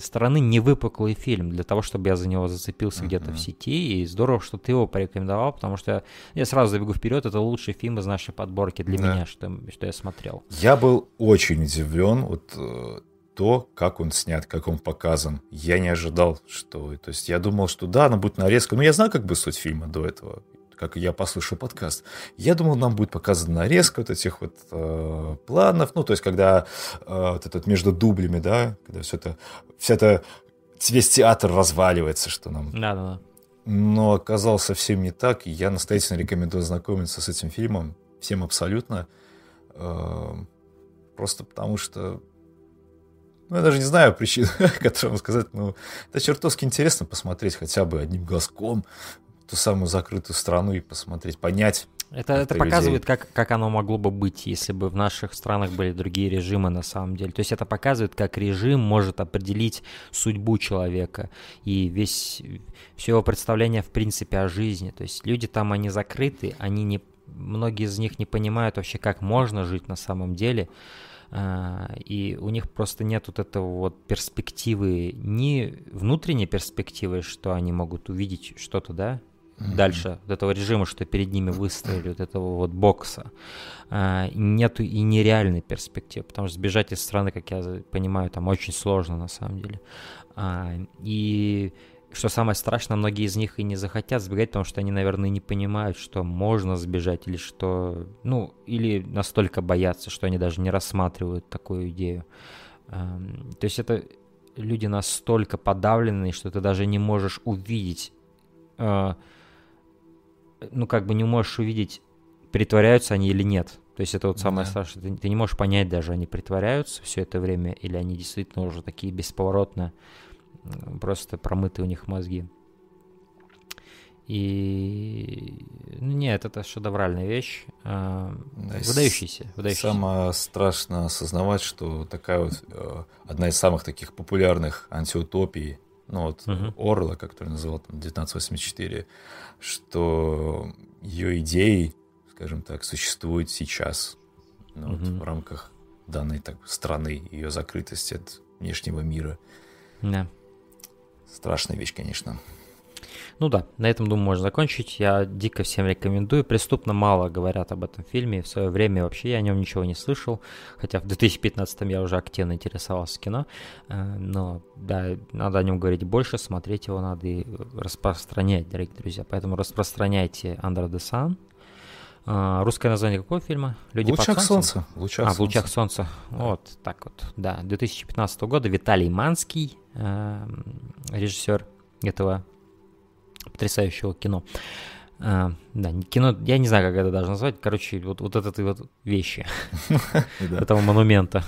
стороны не выпуклый фильм для того, чтобы я за него зацепился uh-huh. где-то в сети, и здорово, что ты его порекомендовал, потому что я сразу забегу вперед, это лучший фильм из нашей подборки для да. меня, что, что я смотрел. Я был очень удивлен, вот э, то, как он снят, как он показан. Я не ожидал, что... То есть я думал, что да, она будет нарезка. Ну, я знаю, как бы суть фильма до этого как я послушал подкаст, я думал, нам будет показана нарезка вот этих вот э, планов, ну, то есть, когда э, вот этот между дублями, да, когда все это, все это, весь театр разваливается, что нам... Да, да, да. Но оказалось совсем не так, и я настоятельно рекомендую знакомиться с этим фильмом, всем абсолютно, э, просто потому что ну, я даже не знаю причин, которым сказать, но это чертовски интересно посмотреть хотя бы одним глазком ту самую закрытую страну и посмотреть, понять, Это, это показывает, как, как оно могло бы быть, если бы в наших странах были другие режимы на самом деле. То есть это показывает, как режим может определить судьбу человека и весь, все его представление в принципе о жизни. То есть люди там, они закрыты, они не, многие из них не понимают вообще, как можно жить на самом деле. А, и у них просто нет вот этого вот перспективы, ни внутренней перспективы, что они могут увидеть что-то, да, дальше вот этого режима, что перед ними выставили, вот этого вот бокса. А, нету и нереальной перспективы, потому что сбежать из страны, как я понимаю, там очень сложно на самом деле. А, и что самое страшное, многие из них и не захотят сбегать, потому что они, наверное, не понимают, что можно сбежать, или что, ну, или настолько боятся, что они даже не рассматривают такую идею. То есть это люди настолько подавленные, что ты даже не можешь увидеть а, ну, как бы не можешь увидеть, притворяются они или нет. То есть это вот самое да. страшное. Ты, ты не можешь понять даже, они притворяются все это время, или они действительно уже такие бесповоротно, просто промыты у них мозги. И ну, нет, это шедевральная вещь, э, выдающаяся, выдающаяся. Самое страшно осознавать, что такая вот э, одна из самых таких популярных антиутопий ну вот uh-huh. Орла, который называл там 1984, что ее идеи, скажем так, существуют сейчас ну, uh-huh. вот, в рамках данной так, страны, ее закрытости от внешнего мира. Да. Страшная вещь, конечно. Ну да, на этом, думаю, можно закончить. Я дико всем рекомендую. Преступно мало говорят об этом фильме. В свое время вообще я о нем ничего не слышал. Хотя в 2015 я уже активно интересовался кино. Э, но да, надо о нем говорить больше, смотреть его надо и распространять, дорогие друзья. Поэтому распространяйте Under the Sun. А, русское название какого фильма? Люди в лучах солнца. В лучах а, в лучах солнца. Вот так вот. Да, 2015 года. Виталий Манский, э, режиссер этого потрясающего кино. А, да, кино, я не знаю, как это даже назвать. Короче, вот, вот этой вот вещи, этого монумента.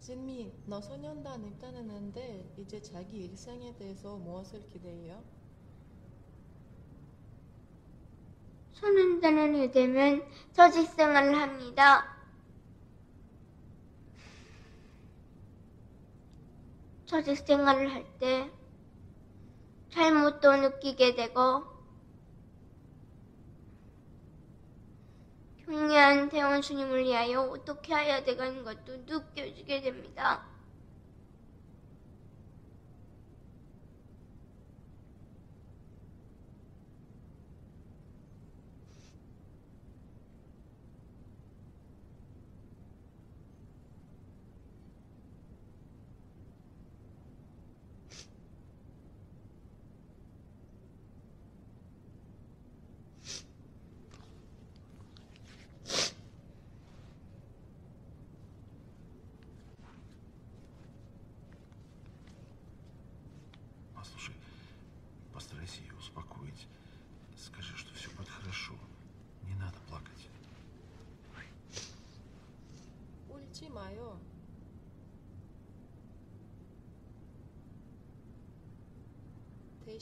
진미, 너 소년단 입단했는데 이제 자기 일상에 대해서 무엇을 기대해요? 소년단원이 되면 조직 생활을 합니다. 조직 생활을 할 때 잘못도 느끼게 되고 경례한 대원수님을 위하여 어떻게 해야 되는 것도 느껴지게 됩니다.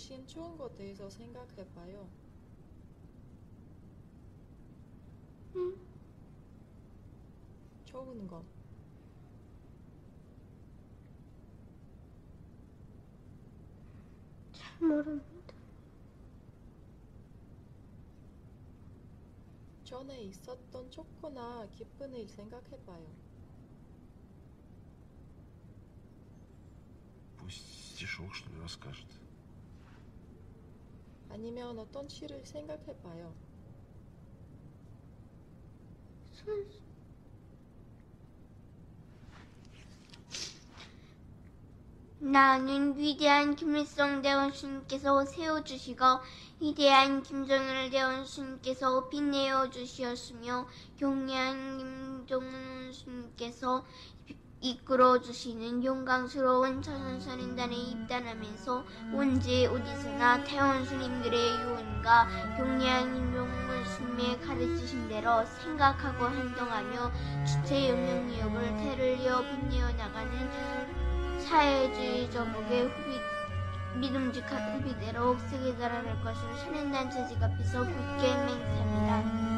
대신 좋은 것 대해서 생각해봐요. 응? 좋은 것. 잘 모릅니다. 전에 있었던 좋거나 기쁜 일 생각해봐요. Пусть стишок, что ли, расскажет. 아니면 어떤 시를 생각해봐요. 나는 위대한 김일성 대원수님께서 세워주시고 위대한 김정일 대원수님께서 빛내어 주시었으며 경례한 김정은 수님께서 이끌어 주시는 영광스러운 천선인단에 입단하면서 언제 어디서나 태원 스님들의 유언과 경례한 인종을 스님의 가르치신 대로 생각하고 행동하며 주체 영향력을 대를 이어 빛내어 나가는 사회주의 정복의 후비 믿음직한 비대로 옥색에 달아날 것으로 신인단 체질 앞에서 굳게 맹세합니다.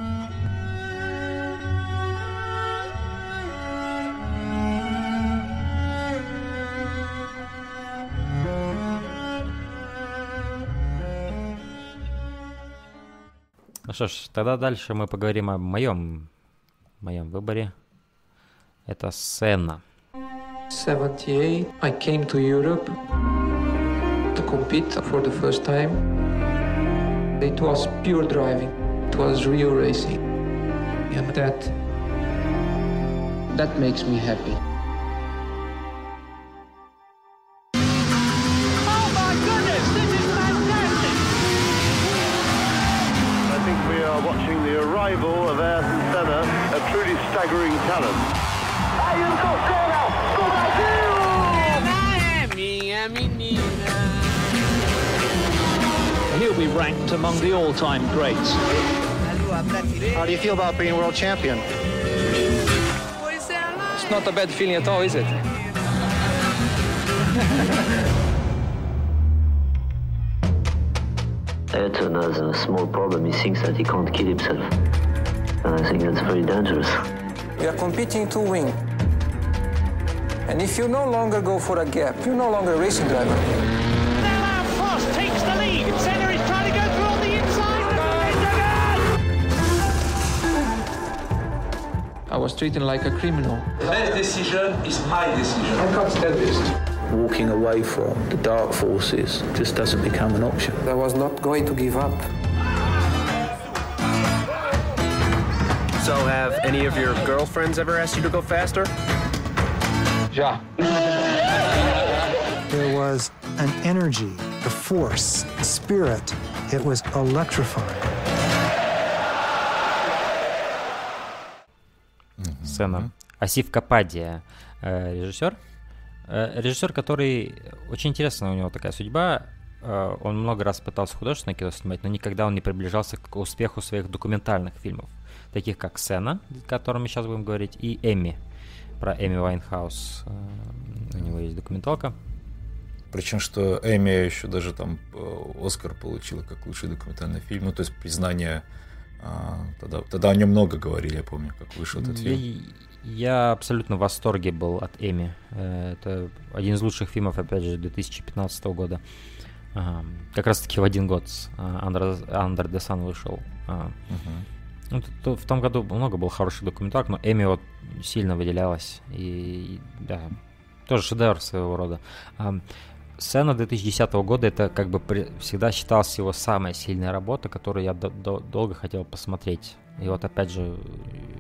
Ну что ж, тогда дальше мы поговорим о моем, моем выборе. Это сцена. 78, I came to Europe to compete for the first time. It was pure driving. It was real racing. And that that makes me happy. All-time greats. How do you feel about being world champion? It's not a bad feeling at all, is it? Ayrton has a small problem. He thinks that he can't kill himself. And I think that's very dangerous. We are competing to win. And if you no longer go for a gap, you're no longer a racing driver. Was treated like a criminal. That decision is my decision. I can't stand this. Walking away from the dark forces just doesn't become an option. I was not going to give up. So, have any of your girlfriends ever asked you to go faster? Yeah. There was an energy, a force, a spirit. It was electrifying. Сенна. Асиф Кападия, э, режиссер. Э, режиссер, который... Очень интересная у него такая судьба. Э, Он много раз пытался художественное кино снимать, но никогда он не приближался к успеху своих документальных фильмов, таких как «Сенна», о котором мы сейчас будем говорить, и «Эмми», про Эми Вайнхаус. У него есть документалка. Причем, что Эми еще даже там Оскар получила как лучший документальный фильм. Ну, то есть признание... а, Тогда, тогда о нем много говорили, я помню, как вышел этот фильм. Я, я абсолютно в восторге был от Эми. Э, Это один из лучших фильмов, опять же, 2015 года. Ага. Как раз таки в один год Сан вышел. А, Мгм. ну, в том году много было хороших документалок, но Эми вот сильно выделялась. И, и, да, тоже шедевр своего рода. Сцена 2010 года это как бы при- всегда считалась его самая сильная работа, которую я до- до- долго хотел посмотреть. И вот опять же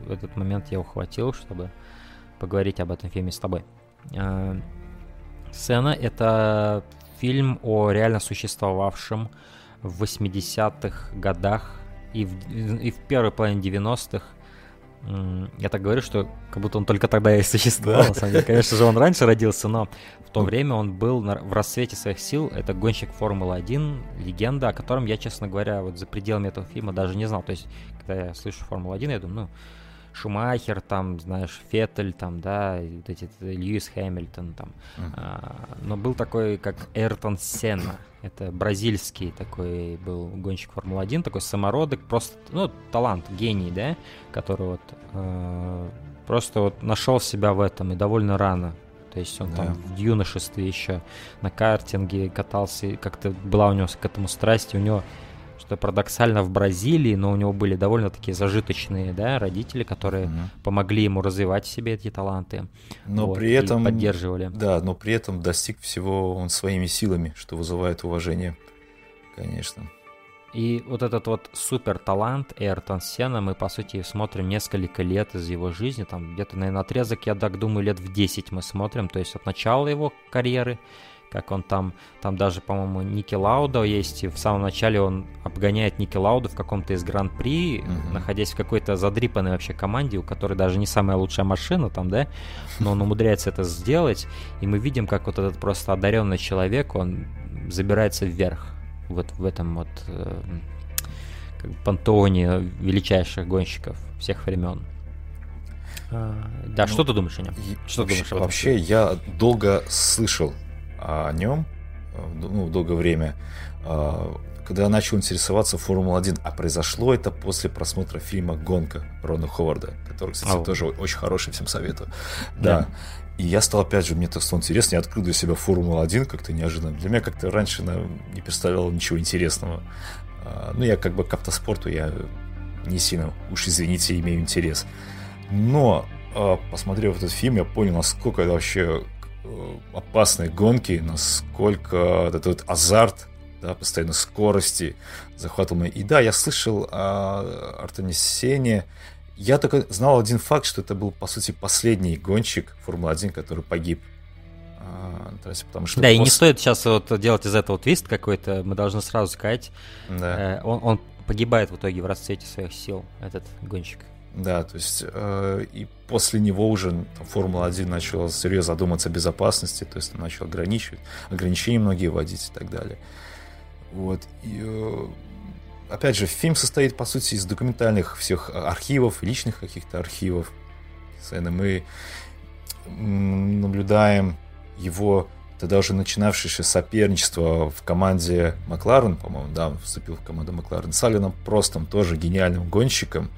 в этот момент я ухватил, чтобы поговорить об этом фильме с тобой. А, Сцена это фильм о реально существовавшем в 80-х годах и в, и в первой половине 90-х. Я так говорю, что как будто он только тогда и существовал. Да. На самом деле, конечно же, он раньше родился, но в то время он был на- в расцвете своих сил. Это гонщик Формулы-1, легенда, о котором я, честно говоря, вот за пределами этого фильма даже не знал. То есть, когда я слышу Формулу-1, я думаю, ну, Шумахер, там, знаешь, Феттель, там, да, и вот эти э, Льюис Хэмилтон, там. А, но был такой, как Эртон Сенна. Это бразильский такой был гонщик Формулы-1, такой самородок, просто, ну, талант, гений, да, который вот э, просто вот нашел себя в этом и довольно рано. То есть он Да. там в юношестве еще на картинге катался, и как-то была у него к этому страсть, у него что парадоксально в Бразилии, но у него были довольно такие зажиточные, да, родители, которые Мгм. помогли ему развивать в себе эти таланты. Но Вот, при этом... поддерживали. Да, но при этом достиг всего он своими силами, что вызывает уважение, конечно. И вот этот вот супер талант Эртон Сена мы, по сути, смотрим несколько лет из его жизни, там где-то, наверное, отрезок, я так думаю, лет в 10 мы смотрим, то есть от начала его карьеры, как он там, там даже, по-моему, Ники Лауда есть, и в самом начале он обгоняет Ники Лауда в каком-то из гран-при, Мгм. находясь в какой-то задрипанной вообще команде, у которой даже не самая лучшая машина там, да, но он умудряется это сделать, и мы видим, как вот этот просто одаренный человек, он забирается вверх вот в этом вот э, пантеоне величайших гонщиков всех времен. А, да, Ну, что ты думаешь о нем? Что ты вообще, думаешь об этом вообще, я долго слышал о нем, ну, долгое время. Когда я начал интересоваться Формулой-1, а произошло это после просмотра фильма «Гонка» Рона Ховарда, который, кстати, oh. тоже очень хороший, всем советую. Да. Yeah. И я стал, опять же, мне это стало интересно, я открыл для себя Формулу-1 как-то неожиданно. Для меня как-то раньше на, не представляло ничего интересного. Ну, я как бы к автоспорту я не сильно, уж извините, имею интерес. Но, посмотрев этот фильм, я понял, насколько это вообще э, опасные гонки, насколько этот, этот азарт да, постоянно скорости, захватываемой. И да, я слышал о Артене Сене. Я только знал один факт, что это был, по сути, последний гонщик Формулы-1, который погиб а, трассе, потому что... Да, после... и не стоит сейчас вот делать из этого твист какой-то, мы должны сразу сказать, да. э, он, он погибает в итоге в расцвете своих сил, этот гонщик. Да, то есть э, и после него уже Формула-1 начала серьезно задуматься о безопасности, то есть начал ограничивать, ограничения многие вводить и так далее. Вот. И, э, опять же, фильм состоит, по сути, из документальных всех архивов, личных каких-то архивов. Мы наблюдаем его тогда уже начинавшееся соперничество в команде Макларен, по-моему, да, он вступил в команду Макларен, с Алленом Простом, тоже гениальным гонщиком,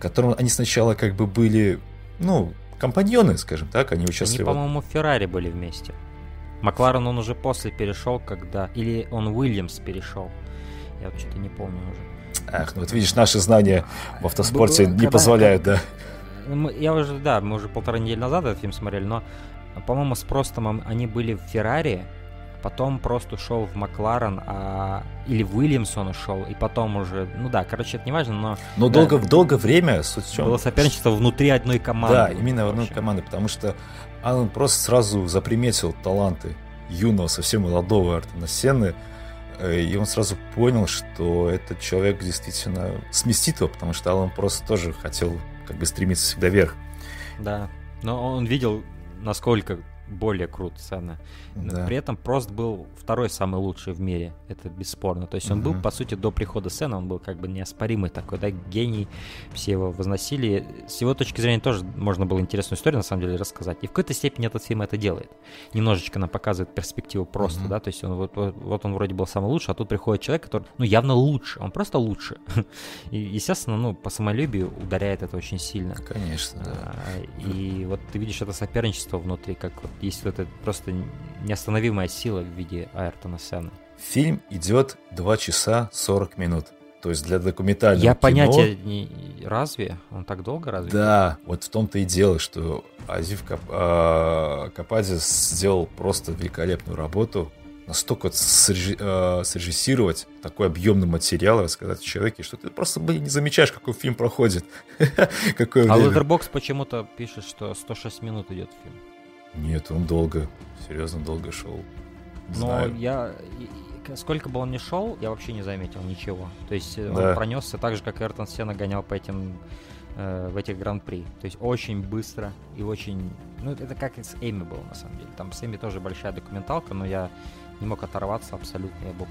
которым они сначала как бы были, ну, компаньоны, скажем так, они участвовали... Они, по-моему, в Феррари были вместе. Макларен он уже после перешел, когда... Или он Уильямс перешел. Я вот что-то не помню уже. Ах, ну вот видишь, наши знания в автоспорте не позволяют, да. Я уже, да, мы уже полтора недели назад этот фильм смотрели, но, по-моему, с Простомом они были в Феррари, потом просто ушел в Макларен, а... или в Уильямс он ушел, и потом уже, ну да, короче, это не важно, но... Но да, долго, долго время, суть в чем? Было соперничество внутри одной команды. Да, именно в одной команды, потому что Алан просто сразу заприметил таланты юного, совсем молодого Артена Сены, э, и он сразу понял, что этот человек действительно сместит его, потому что Алан просто тоже хотел как бы стремиться всегда вверх. Да, но он видел, насколько более крут сцена. Да. При этом Прост был второй самый лучший в мире, это бесспорно. То есть он угу. был, по сути, до прихода сцены, он был как бы неоспоримый такой, да, гений, все его возносили. С его точки зрения тоже можно было интересную историю, на самом деле, рассказать. И в какой-то степени этот фильм это делает. Немножечко нам показывает перспективу просто, угу. да, то есть он, вот, вот он вроде был самый лучший, а тут приходит человек, который, ну, явно лучше, он просто лучше. И, естественно, ну, по самолюбию ударяет это очень сильно. Конечно, да. А, и вот ты видишь это соперничество внутри, как вот есть вот это просто неостановимая сила в виде Айртона Сена. Фильм идет 2 часа 40 минут. То есть для документального Я кино... понятия не... Разве? Он так долго разве? Да, вот в том-то и дело, что Азив Кап... а... Капади сделал просто великолепную работу. Настолько срежи... а... срежиссировать такой объемный материал, рассказать человеке, что ты просто, блин, не замечаешь, какой фильм проходит. Какое а Letterboxd почему-то пишет, что 106 минут идет фильм. Нет, он долго, серьезно долго шел. Но я сколько бы он ни шел, я вообще не заметил ничего. То есть э, да. он пронесся так же, как Айртон Сенна гонял по этим э, в этих гран-при. То есть очень быстро и очень... Ну, это как и с Эми было, на самом деле. Там с Эми тоже большая документалка, но я не мог оторваться абсолютно. Я был...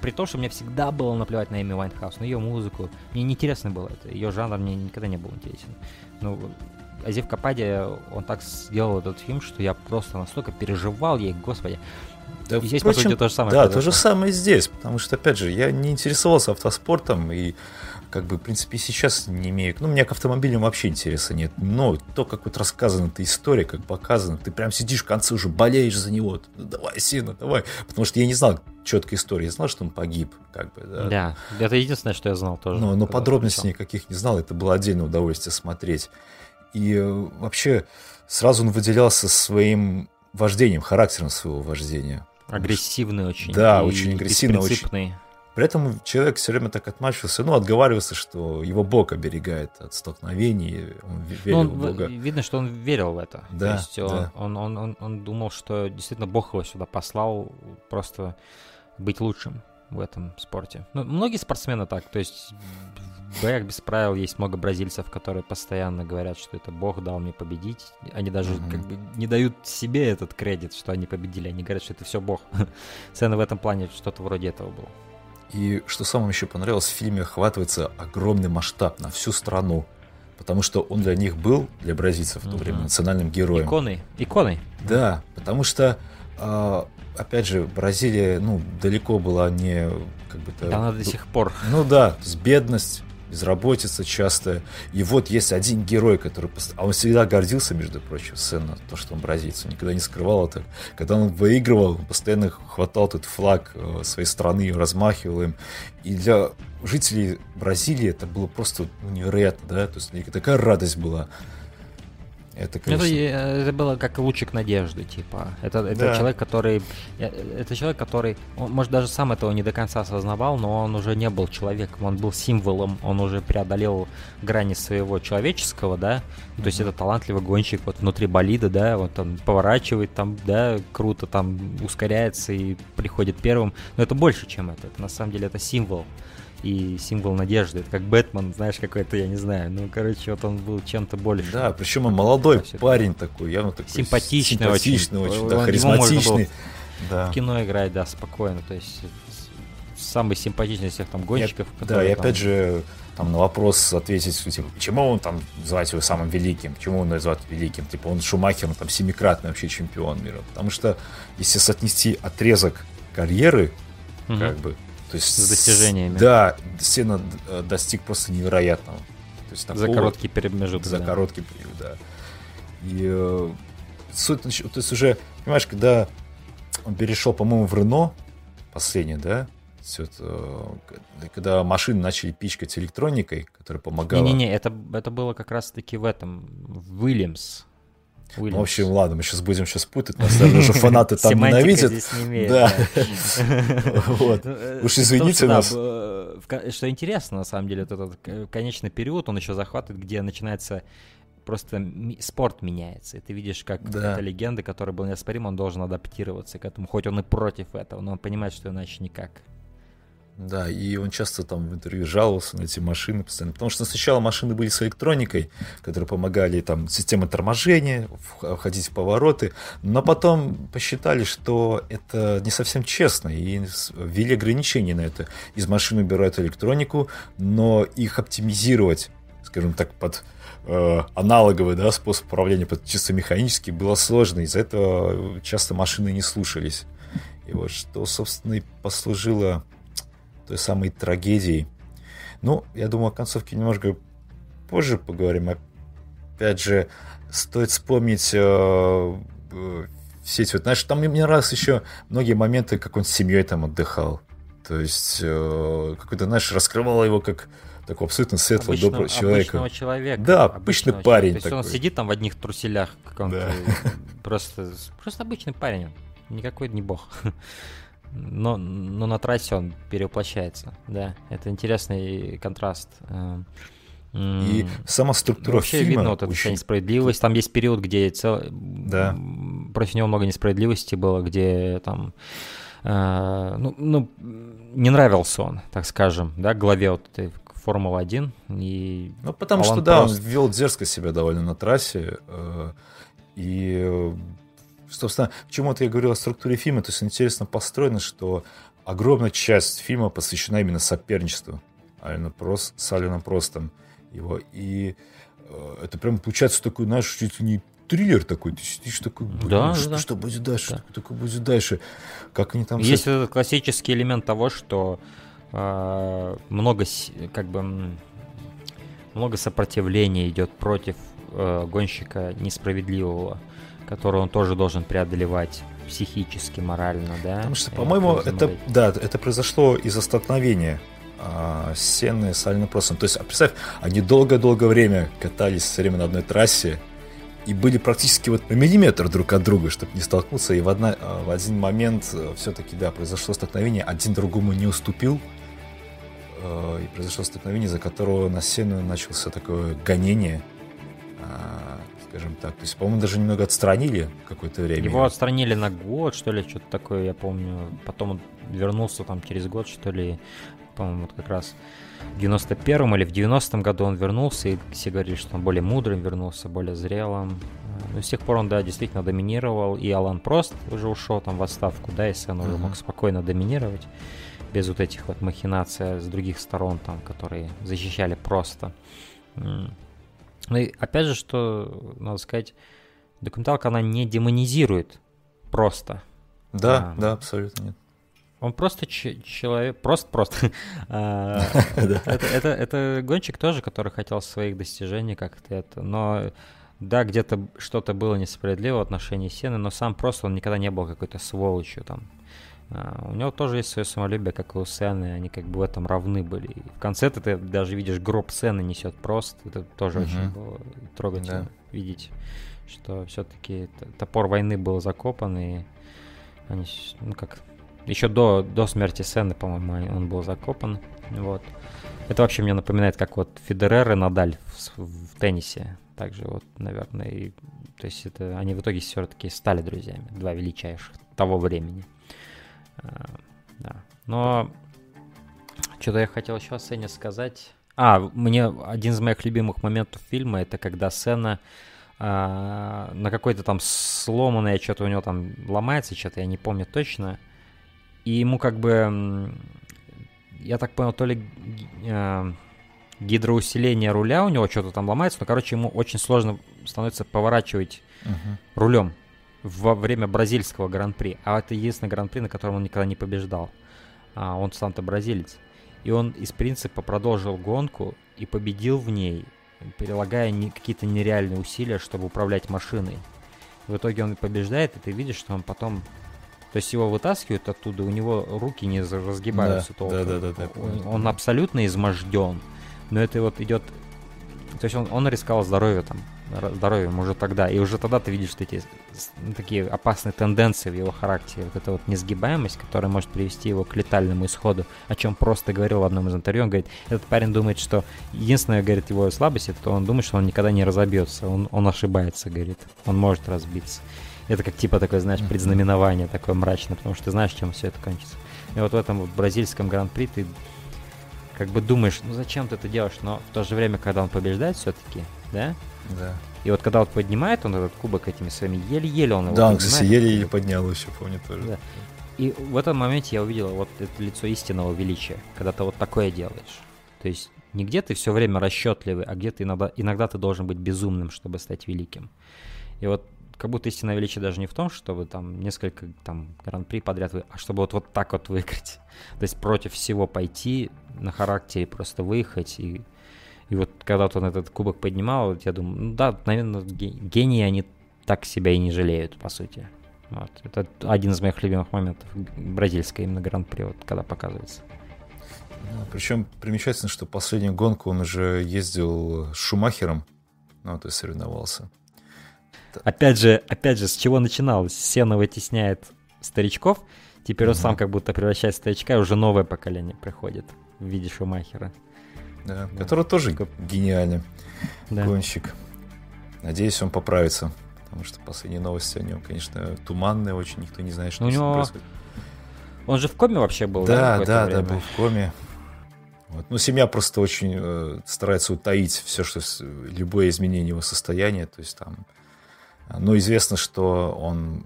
При том, что мне всегда было наплевать на Эми Вайнхаус, на ее музыку. Мне неинтересно было это. Ее жанр мне никогда не был интересен. Ну, Азив Капади, он так сделал этот фильм, что я просто настолько переживал ей, господи. Да, и здесь, впрочем, по сути, то же самое. Да, произошло. то же самое здесь, потому что, опять же, я не интересовался автоспортом, и как бы, в принципе, сейчас не имею... Ну, меня к автомобилям вообще интереса нет. Но то, как вот рассказана эта история, как показано, ты прям сидишь в конце уже болеешь за него. Ну, давай, Сина, давай. Потому что я не знал четкой истории. Я знал, что он погиб, как бы, да. Да, это единственное, что я знал тоже. Но, но подробностей никаких не знал. Это было отдельное удовольствие смотреть. И э, вообще сразу он выделялся своим вождением, характером своего вождения. Агрессивный очень. Да, очень агрессивный. Очень. При этом человек все время так отмачивался, ну, отговаривался, что его Бог оберегает от столкновений, он верил ну, он, в Бога. Видно, что он верил в это. Да, То есть да. Он, он, он, он думал, что действительно Бог его сюда послал просто быть лучшим в этом спорте. Ну, многие спортсмены так, то есть в боях без правил есть много бразильцев, которые постоянно говорят, что это Бог дал мне победить. Они даже mm-hmm. как бы не дают себе этот кредит, что они победили. Они говорят, что это все Бог. Сцена в этом плане что-то вроде этого было. И что самым еще понравилось, в фильме охватывается огромный масштаб на всю страну. Потому что он для них был, для бразильцев в то время, национальным героем. Иконой. Иконой. Да, потому что э, опять же, Бразилия, ну, далеко была не как бы Да, она до сих пор. Ну да, то есть бедность, безработица часто. И вот есть один герой, который... А он всегда гордился, между прочим, сына, то, что он бразилец. Он никогда не скрывал это. Когда он выигрывал, он постоянно хватал этот флаг э, своей страны, размахивал им. И для жителей Бразилии это было просто невероятно, да? То есть такая радость была. Это, конечно... это, это было как лучик надежды, типа. Это, это да. человек, который. Э, это человек, который. Он, может, даже сам этого не до конца осознавал, но он уже не был человеком, он был символом, он уже преодолел грани своего человеческого, да. Mm-hmm. То есть это талантливый гонщик вот внутри болида, да, вот он поворачивает там, да, круто там ускоряется и приходит первым. Но это больше, чем это. это на самом деле это символ и символ надежды. Это как Бэтмен, знаешь, какой-то, я не знаю. Ну, короче, вот он был чем-то больше. Да, причем он молодой парень такой, явно такой симпатичный, симпатичный очень, очень да, харизматичный. Да. В кино играть, да, спокойно. То есть самый симпатичный из всех там гонщиков. Я, да, и опять там... же, там на вопрос ответить, типа, почему он там называть его самым великим, почему он называет великим, типа он Шумахер, он там семикратный вообще чемпион мира, потому что если соотнести отрезок карьеры, угу. как бы, то есть с достижениями. Да, Сена э, достиг просто невероятного. То есть такого, за короткий промежуток. За да. короткий период, да. И э, суть, то есть уже, понимаешь, когда он перешел, по-моему, в Рено, последний, да, все это, когда машины начали пичкать электроникой, которая помогала. Не-не-не, это, это было как раз-таки в этом, в Уильямс. Ну, в общем, ладно, мы сейчас будем сейчас путать, нас даже уже фанаты там ненавидят. Да. Вот. Ну, э, Уж извините нас. Что интересно, на самом деле, этот конечный период, он еще захватывает, где начинается просто спорт меняется. И ты видишь, как да. эта легенда, которая была неоспорима, он должен адаптироваться к этому, хоть он и против этого, но он понимает, что иначе никак. Да, и он часто там в интервью жаловался на эти машины постоянно, потому что сначала машины были с электроникой, которые помогали там системы торможения, входить в повороты, но потом посчитали, что это не совсем честно, и ввели ограничения на это. Из машин убирают электронику, но их оптимизировать, скажем так, под э, аналоговый да, способ управления, под чисто механический, было сложно, из-за этого часто машины не слушались. И вот что, собственно, и послужило той самой трагедией. Ну, я думаю, о концовке немножко позже поговорим. Опять же, стоит вспомнить э, э, все эти вот, знаешь, там мне раз еще многие моменты, как он с семьей там отдыхал. То есть, э, какой-то, знаешь, раскрывал его как такого абсолютно светлого, обычного, доброго человека. человека. Да, обычный парень. То есть такой. он сидит там в одних труселях, да. просто, просто обычный парень, никакой не бог но, но на трассе он перевоплощается, да, это интересный контраст. Э, и сама структура Вообще фильма видно вот эта очень... несправедливость. Там есть период, где цел... да. против него много несправедливости было, где там э, ну, ну, не нравился он, так скажем, да, главе вот этой Формулы-1. И ну, потому Алан что, да, он вел дерзко себя довольно на трассе. Э, и собственно, почему-то я говорил о структуре фильма, то есть интересно построено, что огромная часть фильма посвящена именно соперничеству Алина Прос, с Алином Простом его. И э, это прям получается такой, знаешь, чуть ли не триллер такой, ты сидишь такой, да, что, да. что будет дальше, да. что такое будет дальше, как они там... Есть этот классический элемент того, что э, много, как бы, много сопротивления идет против э, гонщика несправедливого которую он тоже должен преодолевать психически, морально, да? Потому что, по-моему, это, да, это произошло из-за столкновения а, Сены с Альнопросом. То есть, представь, они долгое-долгое время катались все время на одной трассе и были практически вот на миллиметр друг от друга, чтобы не столкнуться. И в, одна, а, в один момент э, все-таки, да, произошло столкновение, один другому не уступил, э, и произошло столкновение, за которого на Сену начался такое гонение а, скажем так. То есть, по-моему, даже немного отстранили какое-то время. Его отстранили на год, что ли, что-то такое, я помню. Потом он вернулся там через год, что ли, по-моему, вот как раз в 91-м или в 90-м году он вернулся, и все говорили, что он более мудрым вернулся, более зрелым. Но с тех пор он, да, действительно доминировал, и Алан Прост уже ушел там в отставку, да, и Сен уже uh-huh. мог спокойно доминировать без вот этих вот махинаций с других сторон там, которые защищали просто. Ну и опять же, что надо сказать, документалка, она не демонизирует просто. Да, а, да, абсолютно нет. Он просто человек, просто просто. А, это гонщик тоже, который хотел своих достижений как-то это, но да, где-то что-то было несправедливо в отношении Сены, но сам просто он никогда не был какой-то сволочью там. Uh, у него тоже есть свое самолюбие, как и у Сены, они как бы в этом равны были. И в конце ты даже видишь гроб Сены несет просто, это тоже uh-huh. очень было трогательно да. видеть, что все-таки топор войны был закопан, и они, ну как, еще до, до смерти Сены, по-моему, он был закопан, вот. Это вообще мне напоминает, как вот Федерер и Надаль в, в теннисе, также вот, наверное, и, то есть это, они в итоге все-таки стали друзьями, два величайших того времени. А, да. Но что-то я хотел еще о сцене сказать. А, мне один из моих любимых моментов фильма это когда сцена а, на какой-то там сломанное что-то у него там ломается, что-то я не помню точно. И ему как бы, я так понял, то ли э, гидроусиление руля у него что-то там ломается, но, короче, ему очень сложно становится поворачивать uh-huh. рулем во время бразильского гран-при. А это единственный гран-при, на котором он никогда не побеждал. А, он сам-то бразилец. И он из принципа продолжил гонку и победил в ней, прилагая не, какие-то нереальные усилия, чтобы управлять машиной. В итоге он побеждает, и ты видишь, что он потом... То есть его вытаскивают оттуда, у него руки не разгибаются да, толком. Да, да, да, да, он, он абсолютно изможден. Но это вот идет... То есть он, он рисковал здоровье там, здоровьем уже тогда. И уже тогда ты видишь эти ну, такие опасные тенденции в его характере. Вот эта вот несгибаемость, которая может привести его к летальному исходу, о чем просто говорил в одном из интервью. Он говорит, этот парень думает, что единственная, говорит, его слабость, это то он думает, что он никогда не разобьется. Он, он ошибается, говорит. Он может разбиться. Это как типа такое, знаешь, предзнаменование такое мрачное, потому что ты знаешь, чем все это кончится. И вот в этом вот бразильском гран-при ты как бы думаешь, ну зачем ты это делаешь, но в то же время, когда он побеждает все-таки, да, да. И вот когда вот поднимает он этот кубок этими своими, еле-еле он его Да, он, кстати, еле-еле поднял еще, помню тоже. Да. И в этом моменте я увидел вот это лицо истинного величия, когда ты вот такое делаешь. То есть не где ты все время расчетливый, а где ты иногда, иногда ты должен быть безумным, чтобы стать великим. И вот как будто истинное величие даже не в том, чтобы там несколько там гран-при подряд, вы, а чтобы вот, вот так вот выиграть. То есть против всего пойти, на характере просто выехать и и вот когда он этот кубок поднимал, я думаю, ну да, наверное, гении, они так себя и не жалеют, по сути. Вот. Это один из моих любимых моментов бразильской именно гран-при, вот, когда показывается. Причем примечательно, что последнюю гонку он уже ездил с Шумахером, ну, то есть соревновался. Опять же, опять же, с чего начиналось? Сена вытесняет старичков, теперь он сам как будто превращается в старичка, и уже новое поколение приходит в виде Шумахера да, да. который тоже гениальный да. гонщик. Надеюсь, он поправится, потому что последние новости о нем, конечно, туманные очень, никто не знает, что ну, у него... происходит. Он же в коме вообще был, да? Да, да, время? да, был в коме. Вот. Ну, семья просто очень э, старается утаить все, что любое изменение его состояния. То есть там. Ну, известно, что он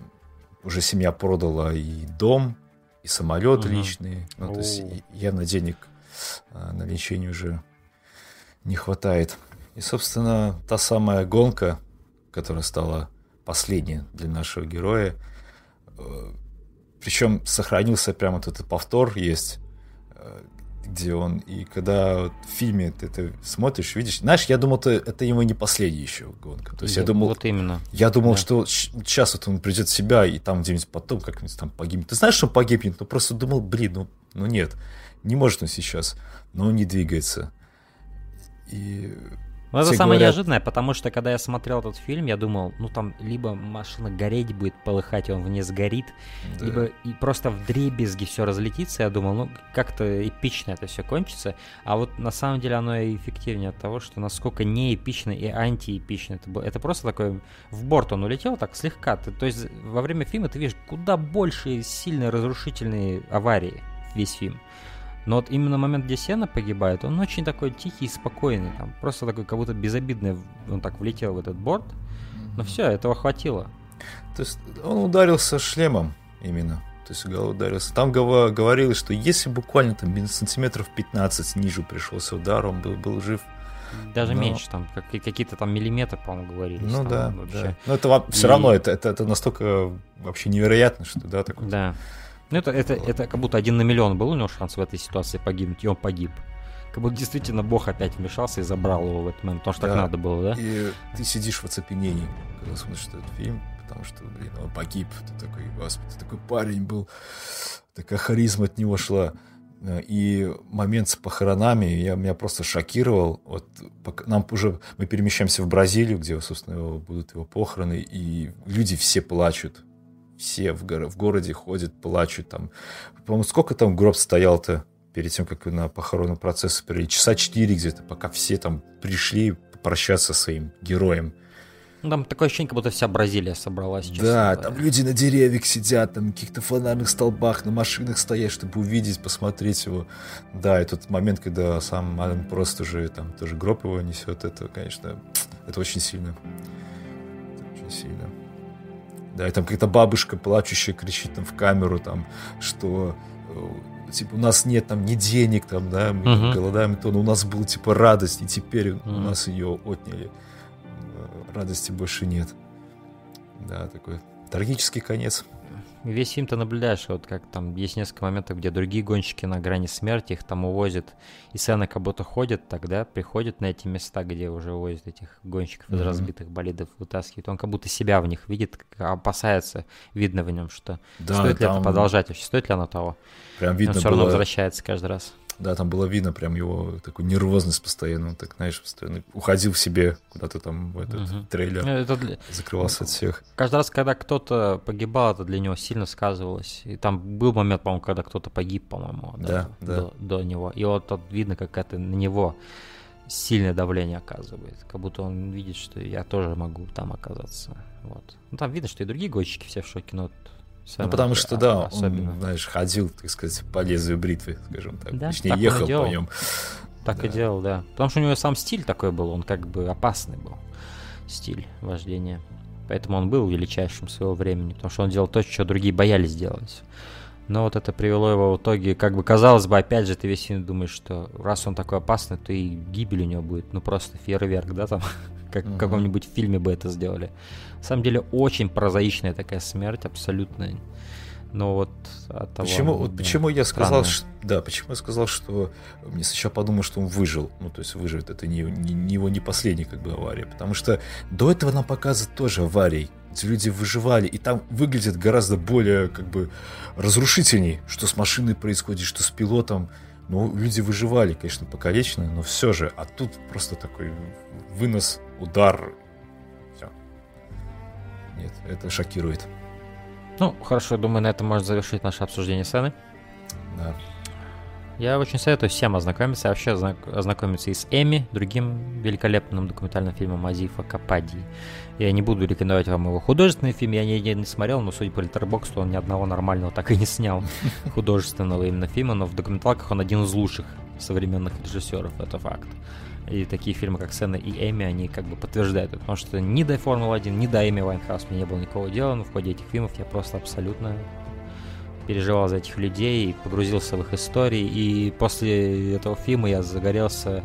уже семья продала и дом, и самолет угу. личный. Ну, то есть явно денег э, на лечение уже не хватает. И, собственно, та самая гонка, которая стала последней для нашего героя, э, причем сохранился прямо вот этот повтор есть, э, где он, и когда в фильме ты это смотришь, видишь, знаешь, я думал, это, это ему не последняя еще гонка. То есть я, я думал, вот именно. Я думал, да. что сейчас вот он придет в себя и там где-нибудь потом как-нибудь там погибнет. Ты знаешь, что он погибнет, но просто думал, блин, ну, ну нет, не может он сейчас, но он не двигается. И ну, это самое говорят... неожиданное, потому что когда я смотрел этот фильм, я думал, ну там либо машина гореть будет, полыхать, и он вниз горит, да. либо и просто в дребезги все разлетится. Я думал, ну как-то эпично это все кончится. А вот на самом деле оно и эффективнее от того, что насколько не эпично и антиэпично это было. Это просто такой в борт он улетел так слегка. Ты, то есть во время фильма ты видишь куда больше сильные разрушительные аварии весь фильм. Но вот именно момент, где Сена погибает, он очень такой тихий и спокойный. Там просто такой, как будто безобидный, он так влетел в этот борт. Но все, этого хватило. То есть он ударился шлемом именно. То есть голова ударился. Там говорилось, что если буквально там сантиметров 15 ниже пришелся удар, он был, был жив. Даже но... меньше, там как, какие-то там миллиметры, по-моему, говорили. Ну да, вообще. да. Но это и... все равно, это, это, это настолько вообще невероятно, что да, такое. Да. Ну это, это, это как будто один на миллион был у него шанс в этой ситуации погибнуть, и он погиб. Как будто действительно Бог опять вмешался и забрал его в этот момент, потому что да. так надо было, да? И ты сидишь в оцепенении, когда смотришь этот фильм, потому что, блин, он погиб. Ты такой, господи, такой парень был, такая харизма от него шла. И момент с похоронами я, меня просто шокировал. Вот нам уже мы перемещаемся в Бразилию, где, собственно, будут его похороны, и люди все плачут. Все в, горо, в городе ходят, плачут там. По-моему, сколько там гроб стоял-то перед тем, как на похоронный процесс перейти? Часа четыре где-то, пока все там пришли попрощаться со своим героем. Ну, там такое ощущение, как будто вся Бразилия собралась сейчас. Да, там люди на деревьях сидят, там на каких-то фонарных столбах, на машинах стоят, чтобы увидеть, посмотреть его. Да, и тот момент, когда сам Ален просто уже там тоже гроб его несет, это, конечно, это очень сильно. Это очень сильно. Да, и там какая-то бабушка плачущая кричит там в камеру, там, что э, типа у нас нет там ни денег там, да, мы uh-huh. голодаем, то, но у нас была типа радость, и теперь uh-huh. у нас ее отняли радости больше нет. Да, такой трагический конец. Весь фильм ты наблюдаешь, вот как там есть несколько моментов, где другие гонщики на грани смерти, их там увозят, и сцена как будто ходит тогда, приходит на эти места, где уже увозят этих гонщиков mm-hmm. из разбитых болидов, вытаскивает, он как будто себя в них видит, опасается, видно в нем, что да, стоит ли это продолжать вообще, стоит ли оно того. Прям видно он все было... равно возвращается каждый раз. Да, там было видно прям его такую нервозность постоянно. Он так, знаешь, постоянно уходил в себе куда-то там в этот угу. трейлер. Ну, это для... Закрывался от всех. Каждый раз, когда кто-то погибал, это для него сильно сказывалось. И там был момент, по-моему, когда кто-то погиб, по-моему, да, да, до, до него. И вот тут видно, как это на него сильное давление оказывает. Как будто он видит, что я тоже могу там оказаться. Вот. Ну, там видно, что и другие гонщики все в шоке, но ну, потому что, да, особенно. он, знаешь, ходил, так сказать, по лезвию бритвы, скажем так. Да, Точнее, так ехал по нем. Так да. и делал, да. Потому что у него сам стиль такой был, он как бы опасный был. Стиль вождения. Поэтому он был величайшим своего времени, потому что он делал то, что другие боялись делать. Но вот это привело его в итоге, как бы казалось бы, опять же, ты весь фильм думаешь, что раз он такой опасный, то и гибель у него будет, ну просто фейерверк, да, там, как uh-huh. в каком-нибудь фильме бы это сделали. На самом деле очень прозаичная такая смерть, абсолютно. Но вот от того, почему, вот почему я сказал, что, да, почему я сказал, что мне сначала подумал, что он выжил, ну то есть выживет, это не, не, не его не последняя как бы авария, потому что до этого нам показывают тоже аварий, где люди выживали, и там выглядит гораздо более как бы разрушительней, что с машиной происходит, что с пилотом, ну люди выживали, конечно, покалечены, но все же, а тут просто такой вынос, удар, нет, это шокирует. Ну, хорошо, думаю, на этом можно завершить наше обсуждение сцены. Да. Я очень советую всем ознакомиться, вообще ознакомиться и с Эми, другим великолепным документальным фильмом Азифа Капади. Я не буду рекомендовать вам его художественный фильм, я не, не смотрел, но судя по Letterboxd, он ни одного нормального так и не снял художественного именно фильма, но в документалках он один из лучших современных режиссеров, это факт. И такие фильмы, как Сенна и Эми, они как бы подтверждают это. Потому что ни до Формулы-1, ни до Эми Вайнхаус мне не было никакого дела, но в ходе этих фильмов я просто абсолютно переживал за этих людей, погрузился в их истории, и после этого фильма я загорелся,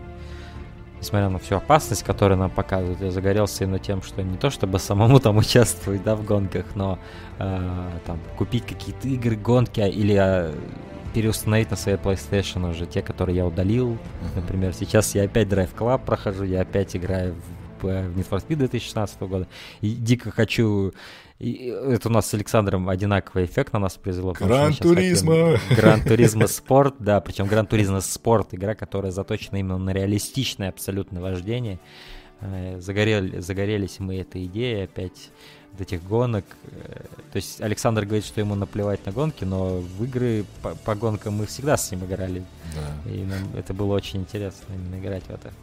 несмотря на всю опасность, которую нам показывают, я загорелся именно тем, что не то чтобы самому там участвовать, да, в гонках, но э, там купить какие-то игры, гонки, или э, переустановить на своей PlayStation уже те, которые я удалил. Например, сейчас я опять Driveclub прохожу, я опять играю в, в Need for Speed 2016 года. И дико хочу... И это у нас с Александром одинаковый эффект на нас произвело. Gran Turismo! Gran Turismo Sport, да, причем Gran Turismo Sport, игра, которая заточена именно на реалистичное абсолютно вождение. Э, загорели, загорелись мы этой идеей опять этих гонок. Э, то есть Александр говорит, что ему наплевать на гонки, но в игры по, по гонкам мы всегда с ним играли. Да. И нам это было очень интересно именно играть в это.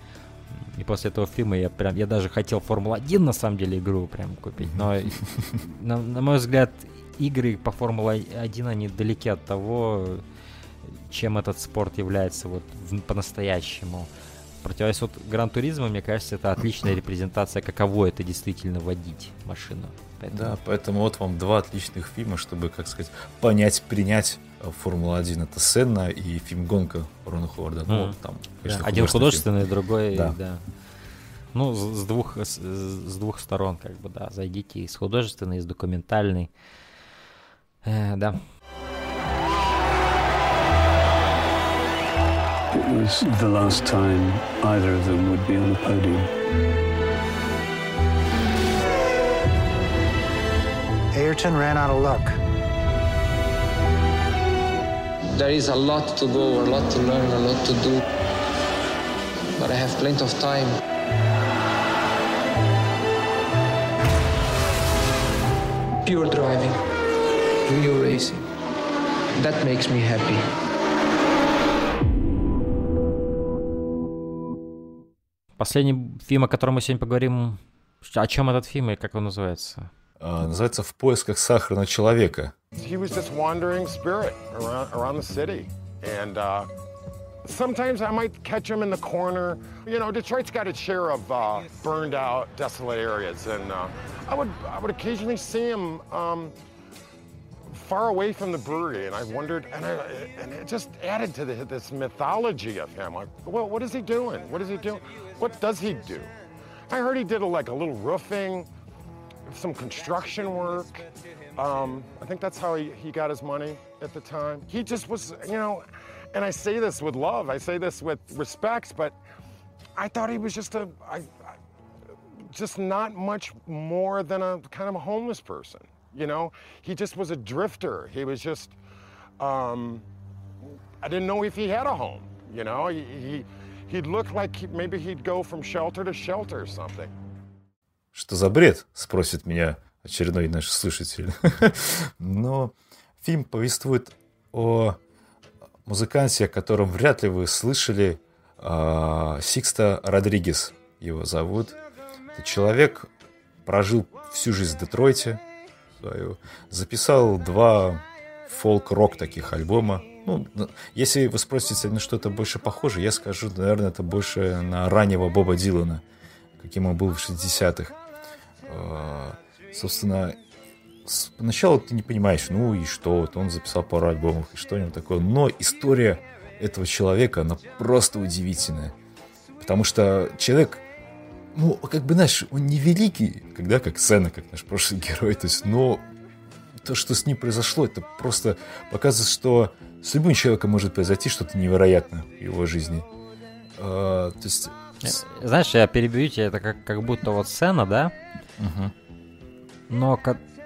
И после этого фильма я прям, я даже хотел Формула-1 на самом деле игру прям купить, но на, на мой взгляд игры по Формула-1 они далеки от того, чем этот спорт является вот по-настоящему. Противовес вот Гран Туризма, мне кажется, это отличная репрезентация, каково это действительно водить машину. Поэтому... Да, поэтому вот вам два отличных фильма, чтобы, как сказать, понять, принять э, Формула-1. Это Сенна и фильм «Гонка» Рона Ховарда. Ну, mm. там, конечно, да. Один художественный, фильм. другой, да. да. Ну, с двух, с, с двух сторон, как бы, да. Зайдите и с художественной, и с документальной. Э, да. It was the last time either of them would be on the podium. Ayrton ran out of luck. There is a lot to go, a lot to learn, a lot to do. But I have plenty of time. Pure driving, real racing. That makes me happy. Последний фильм, о котором мы сегодня поговорим, о чем этот фильм и как он называется? Uh, называется «В поисках сахарного человека». He was this wandering spirit around, around the city. And uh, sometimes I might catch him in the corner. You know, Detroit's got its share of uh, burned out, desolate areas. And uh, I, would, I would occasionally see him um, far away from the brewery, and I wondered, and, I, and it just added to the, this mythology of him. Like, well, what is he doing? What is he doing? What does he do? I heard he did a, like a little roofing, some construction work. Um, I think that's how he, he got his money at the time. He just was, you know, and I say this with love, I say this with respect, but I thought he was just a, I, just not much more than a kind of a homeless person. You know, he just was a drifter. He was just, um, I didn't know if he had a home. You know, he, he he'd look like he, maybe he'd go from shelter to shelter or something. Что за бред? Спросит меня очередной наш слушатель. Но фильм повествует о музыканте, о котором вряд ли вы слышали, а, Сикста Родригес его зовут. Это человек прожил всю жизнь в Детройте, свою. Записал два фолк-рок таких альбома. Ну, если вы спросите на что-то больше похоже, я скажу, наверное, это больше на раннего Боба Дилана, каким он был в 60-х. А, собственно, поначалу ты не понимаешь, ну и что, вот он записал пару альбомов, и что-нибудь такое. Но история этого человека, она просто удивительная. Потому что человек ну, как бы, знаешь, он не великий, когда как сцена, как наш прошлый герой, то есть, но то, что с ним произошло, это просто показывает, что с любым человеком может произойти что-то невероятное в его жизни. А, то есть... Э, знаешь, я перебью тебя, это как, как будто вот сцена, да? Угу. Но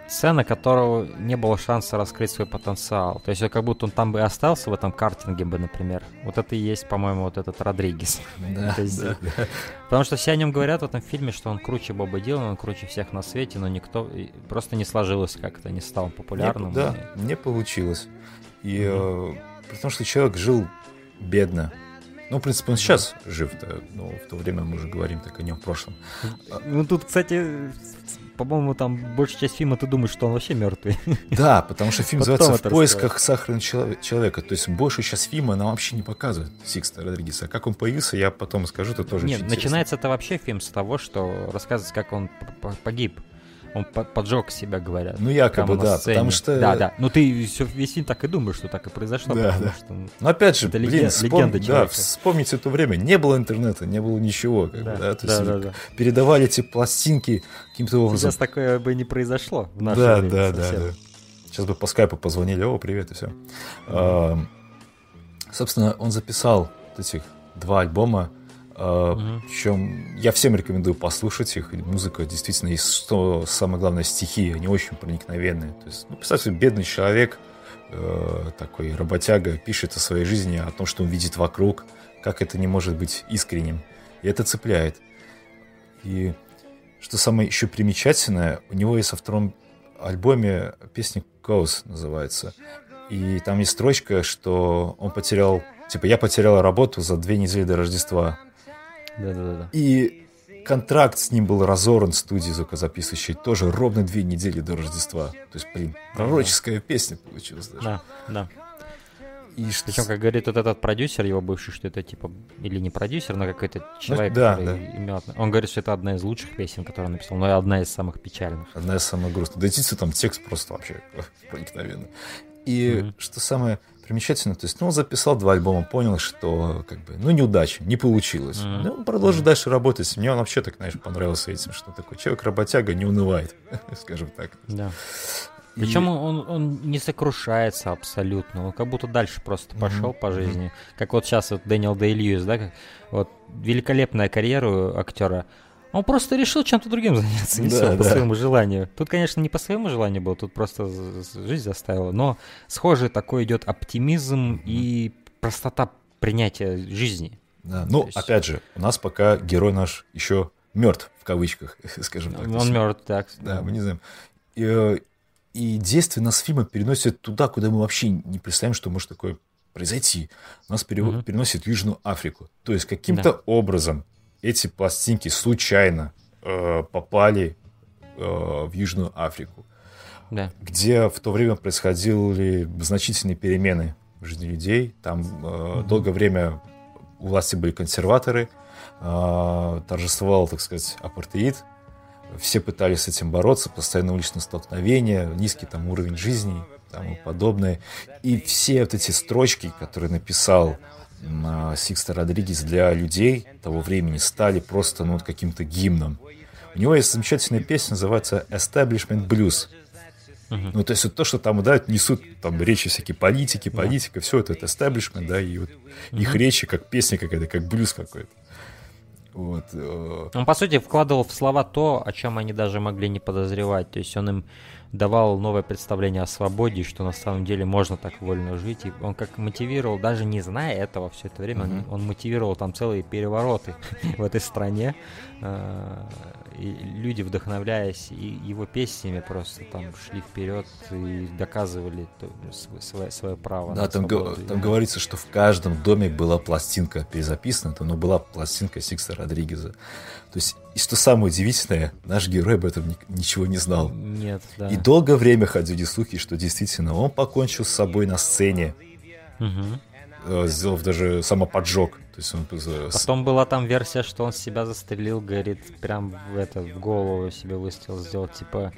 сцена, которого не было шанса раскрыть свой потенциал. То есть как будто он там бы остался в этом картинге бы, например. Вот это и есть, по-моему, вот этот Родригес. Да, да, да. Потому что все о нем говорят в этом фильме, что он круче Боба Дилана, он круче всех на свете, но никто просто не сложилось как-то, не стал популярным. Не, да, и... не получилось. И угу. э, при том, что человек жил бедно, ну, в принципе, он сейчас жив-то, но в то время мы уже говорим так о нем в прошлом. Ну, тут, кстати, по-моему, там большая часть фильма ты думаешь, что он вообще мертвый. Да, потому что фильм называется «В поисках сахарного человека». То есть большую часть фильма нам вообще не показывают Сикста Родригеса. А как он появился, я потом скажу, это тоже Нет, начинается это вообще фильм с того, что рассказывается, как он погиб он поджег себя, говорят. Ну, якобы, да, потому что... Да, да. Ну, ты все, весь фильм так и думаешь, что так и произошло, да, потому да. что... Ну, Но опять же, это блин, леген, вспом... легенда да, вспомните это время. Не было интернета, не было ничего. Как да, бы, да? То да, есть да, да. передавали эти пластинки каким-то образом. Сейчас такое бы не произошло в наше да, время да, да, да. Сейчас бы по скайпу позвонили, о, привет, и все. Mm-hmm. А, собственно, он записал этих два альбома Uh-huh. Причем я всем рекомендую послушать их. Музыка действительно, и что самое главное, стихи, они очень проникновенные. То есть, ну, представьте, бедный человек, э, такой работяга, пишет о своей жизни, о том, что он видит вокруг, как это не может быть искренним. И это цепляет. И что самое еще примечательное, у него есть во втором альбоме песня «Goes» называется. И там есть строчка, что он потерял, типа, я потерял работу за две недели до Рождества. Да-да-да. И контракт с ним был разорван студии звукозаписывающей тоже ровно две недели до Рождества. То есть, блин, пророческая песня получилась даже. Да, да. И что... Причем, как говорит вот этот продюсер, его бывший, что это типа, или не продюсер, но какой-то человек, ну, да, который да. имел... Он говорит, что это одна из лучших песен, которую он написал, но и одна из самых печальных. Одна из самых грустных. Да, действительно, там текст просто вообще проникновенный. И mm-hmm. что самое примечательно, то есть, ну, он записал два альбома, понял, что, как бы, ну, неудача, не получилось. Mm-hmm. Ну, он продолжит mm-hmm. дальше работать. Мне он вообще так, знаешь, понравился этим, что такой человек-работяга не унывает, скажем так. Да. Причем и... он, он не сокрушается абсолютно, он как будто дальше просто пошел mm-hmm. по жизни. Как вот сейчас вот Дэниел Дэй Льюис, да, как, вот великолепная карьера актера. Он просто решил чем-то другим заняться, не да, по да. своему желанию. Тут, конечно, не по своему желанию было, тут просто жизнь заставила. Но схоже такой идет оптимизм mm-hmm. и простота принятия жизни. Да. Ну, есть... опять же, у нас пока герой наш еще мертв, в кавычках, скажем так. Он мертв, так. Да, мы не знаем. И, э, и действие нас фильма переносит туда, куда мы вообще не представляем, что может такое произойти. Нас перев... угу. переносит в Южную Африку. То есть каким-то да. образом эти пластинки случайно э, попали э, в Южную Африку, да. где в то время происходили значительные перемены в жизни людей. Там э, угу. долгое время у власти были консерваторы, э, торжествовал, так сказать, апартеид, все пытались с этим бороться, постоянно уличные столкновения, низкий там уровень жизни и тому подобное. И все вот эти строчки, которые написал Сикста Родригес для людей того времени, стали просто ну, вот каким-то гимном. У него есть замечательная песня, называется «Establishment Blues». Uh-huh. Ну, то есть вот то, что там, да, несут там речи всякие политики, политика, yeah. все это, это establishment, да, и вот uh-huh. их речи как песня какая-то, как блюз какой-то. Вот. Э. Он, по сути, вкладывал в слова то, о чем они даже могли не подозревать. То есть он им давал новое представление о свободе, что на самом деле можно так вольно жить. И он как мотивировал, даже не зная этого все это время, mm-hmm. он, он мотивировал там целые перевороты в этой стране. Э, и люди, вдохновляясь и его песнями, просто там шли вперед и доказывали то, свое, свое право. Да, там, го- там говорится, что в каждом доме была пластинка перезаписана, но была пластинка Сикса Родригеза. То есть, и что самое удивительное, наш герой об этом ни- ничего не знал. Нет, да. И долгое время ходили слухи, что действительно он покончил с собой на сцене. Угу. Сделав даже самоподжог. То есть он... Потом была там версия, что он себя застрелил, говорит, прям в это, в голову себе выстрел сделал, типа,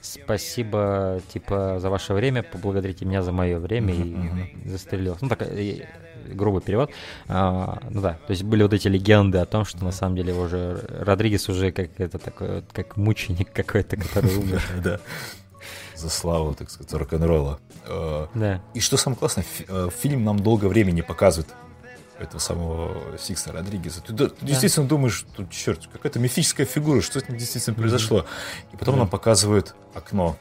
спасибо, типа, за ваше время, поблагодарите меня за мое время, mm-hmm. и застрелился. Ну, так, и, грубый перевод. А, ну да, то есть были вот эти легенды о том, что на самом деле уже Родригес уже как это такой, как мученик какой-то, который умер. Да. За славу, так сказать, рок-н-ролла. А, да. И что самое классное, э, фильм нам долго времени показывает этого самого Сикса Родригеса. Ты, ты да. действительно думаешь, тут, черт, какая-то мифическая фигура, что с ним действительно произошло. И потом mm-hmm. нам показывают окно.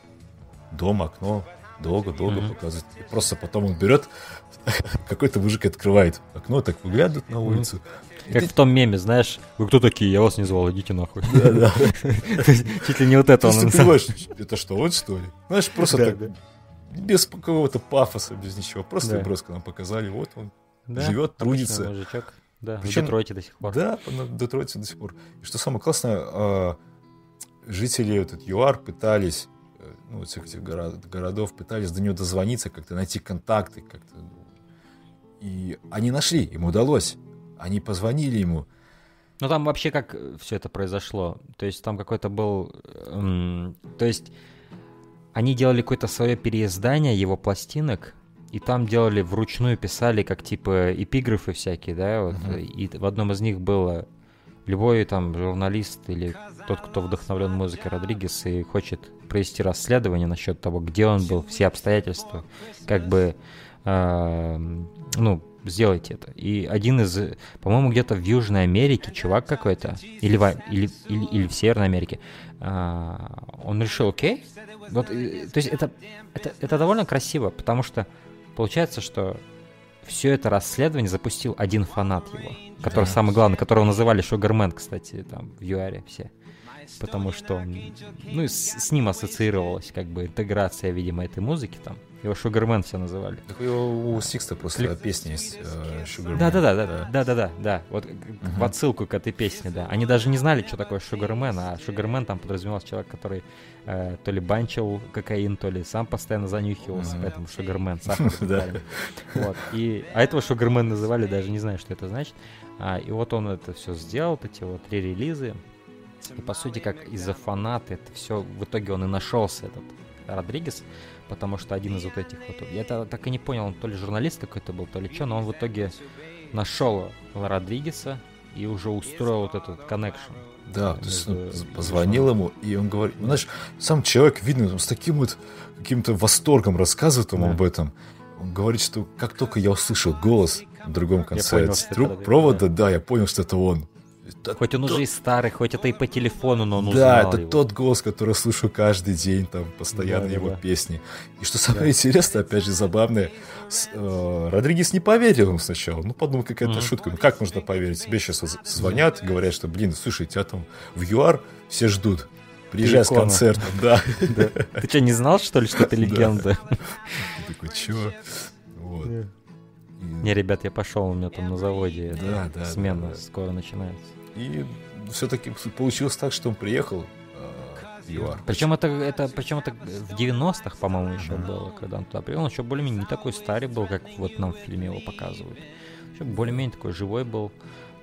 Дом, окно, долго-долго mm-hmm. показывают. И просто потом он берет, какой-то мужик открывает окно, так выглядывает на улицу. Как ты... в том меме, знаешь, вы кто такие, я вас не звал, идите нахуй. Да-да. Чуть ли не вот это он. Ты понимаешь, это что, он что ли? Знаешь, просто так, без какого-то пафоса, без ничего. Просто броско нам показали, вот он да, живет, трудится. Мужичок. Да, Причем, в Детройте до сих пор. Да, в Детройте до сих пор. И что самое классное, а, жители этот ЮАР пытались, ну, всех этих город, городов, пытались до него дозвониться, как-то найти контакты, как-то. И они нашли, им удалось. Они позвонили ему. Ну там вообще как все это произошло? То есть там какой-то был... Эм, то есть они делали какое-то свое переиздание его пластинок, и там делали вручную, писали как типа эпиграфы всякие, да, вот, uh-huh. и в одном из них было любой там журналист или тот, кто вдохновлен музыкой Родригес и хочет провести расследование насчет того, где он был, все обстоятельства, как бы, э, ну, сделайте это. И один из, по-моему, где-то в Южной Америке чувак какой-то, или, в, или, или, или в Северной Америке, э, он решил, окей, вот, то есть это, это, это довольно красиво, потому что Получается, что все это расследование запустил один фанат его, который да. самый главный, которого называли Шугармен, кстати, там в ЮАРе все. Потому что он, ну, с, с ним ассоциировалась как бы интеграция, видимо, этой музыки там. Его Шугармен все называли. Так его у Сикста просто Клип... песня есть Шугармен. Да, да, да, да, да, да, да, да. Вот uh-huh. в отсылку к этой песне, да. Они даже не знали, что такое Шугармен, а Шугармен там подразумевался человек, который э, то ли банчил кокаин, то ли сам постоянно занюхивался, uh-huh. поэтому Шугармен, сахар. да. Вот. И, а этого Шугармен называли, даже не знаю, что это значит. А, и вот он это все сделал, эти вот три релизы. И по сути, как из-за фаната это все, в итоге он и нашелся, этот Родригес потому что один из вот этих вот... Я это так и не понял, он то ли журналист какой-то был, то ли что, но он в итоге нашел Родригеса и уже устроил вот этот connection. Да, то есть он позвонил ему, и он говорит, ну, знаешь, сам человек, видно, он с таким вот каким-то восторгом рассказывает ему да. об этом. Он говорит, что как только я услышал голос в другом конце труб провода, да. да, я понял, что это он. Это хоть он тот... уже и старый, хоть это и по телефону, но он Да, это его. тот голос, который слышу каждый день, там, постоянно да, его да. песни. И что самое да. интересное, опять же, забавное, с, э, Родригес не поверил ему сначала. Ну, подумал, какая-то mm-hmm. шутка. Ну, как можно поверить? Тебе сейчас звонят, говорят, что, блин, слушай, тебя там в ЮАР все ждут. Приезжай с концертом, да. Ты что, не знал, что ли, что ты легенда? Такой, чего? Вот. Не, ребят, я пошел, у меня там на заводе да, да, смена да, скоро начинается. И все-таки получилось так, что он приехал в ЮАР. Причем это, это, причем это в 90-х, по-моему, еще mm-hmm. было, когда он туда приехал. Он еще более-менее не такой старый был, как вот нам в фильме его показывают. Еще более-менее такой живой был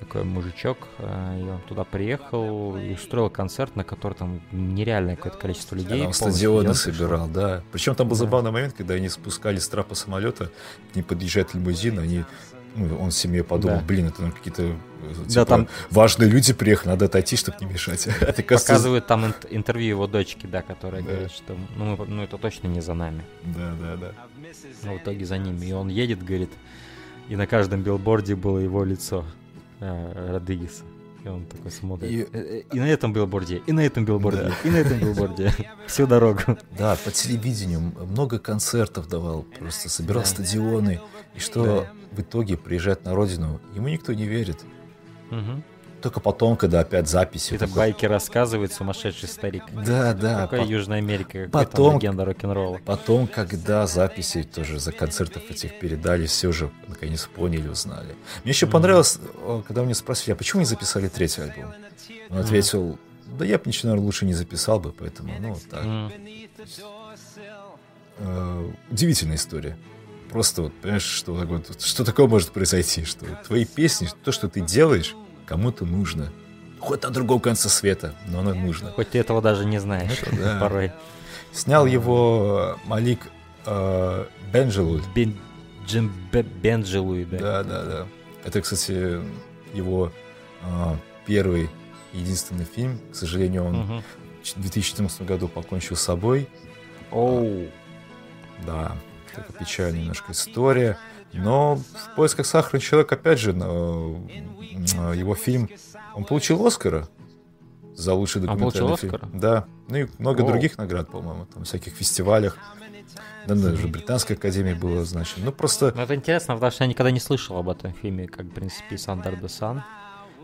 такой мужичок, э, и он туда приехал и устроил концерт, на который там нереальное какое-то количество людей. Он стадионы собирал, да. Причем там был да. забавный момент, когда они спускались с трапа самолета, к ним подъезжает лимузин, они ну, он семье подумал, да. блин, это ну, какие-то э, типа, да, там... важные люди приехали, надо отойти, чтобы не мешать. это, кажется... Показывают там интервью его дочки, да, которая да. говорит, что ну, ну это точно не за нами. Да, да, да. Но в итоге за ними. И он едет, говорит, и на каждом билборде было его лицо Родригеса. И он такой смотрит. И, э, э, и на этом билборде, и на этом билборде, да. и на этом билборде. Всю дорогу. Да, по телевидению много концертов давал, просто собирал да. стадионы. И что да. в итоге приезжает на родину, ему никто не верит. Угу. Только потом, когда опять записи. Это такой... байки рассказывает сумасшедший старик. Да, да. Какая по... Южная Америка, какая потом, легенда рок-н-ролла. Потом, когда записи тоже за концертов этих передали, все уже наконец поняли, узнали. Мне еще mm-hmm. понравилось, когда мне спросили, а почему не записали третий альбом? Он mm-hmm. ответил, да я бы ничего, наверное, лучше не записал бы, поэтому, ну, вот так. Mm-hmm. Э, удивительная история. Просто вот, понимаешь, что, вот, что такое может произойти, что твои песни, то, что ты делаешь, кому-то нужно. Хоть на другом конце света, но оно нужно. Хоть ты этого даже не знаешь да. порой. Снял его Малик э, Бенджелуй. Бен, Джим Бенджелуй, да. Да, да, да. Это, кстати, его э, первый единственный фильм. К сожалению, он угу. в 2014 году покончил с собой. Оу. Да, такая печальная немножко история. Но в поисках сахарный человек, опять же, его фильм, он получил Оскара за лучший документальный фильм. Оскара? Да. Ну и много О. других наград, по-моему, там всяких фестивалях. Да, даже британской академии было значено. Ну просто. Ну это интересно, потому что я никогда не слышал об этом фильме, как в принципе Сандер де Сан.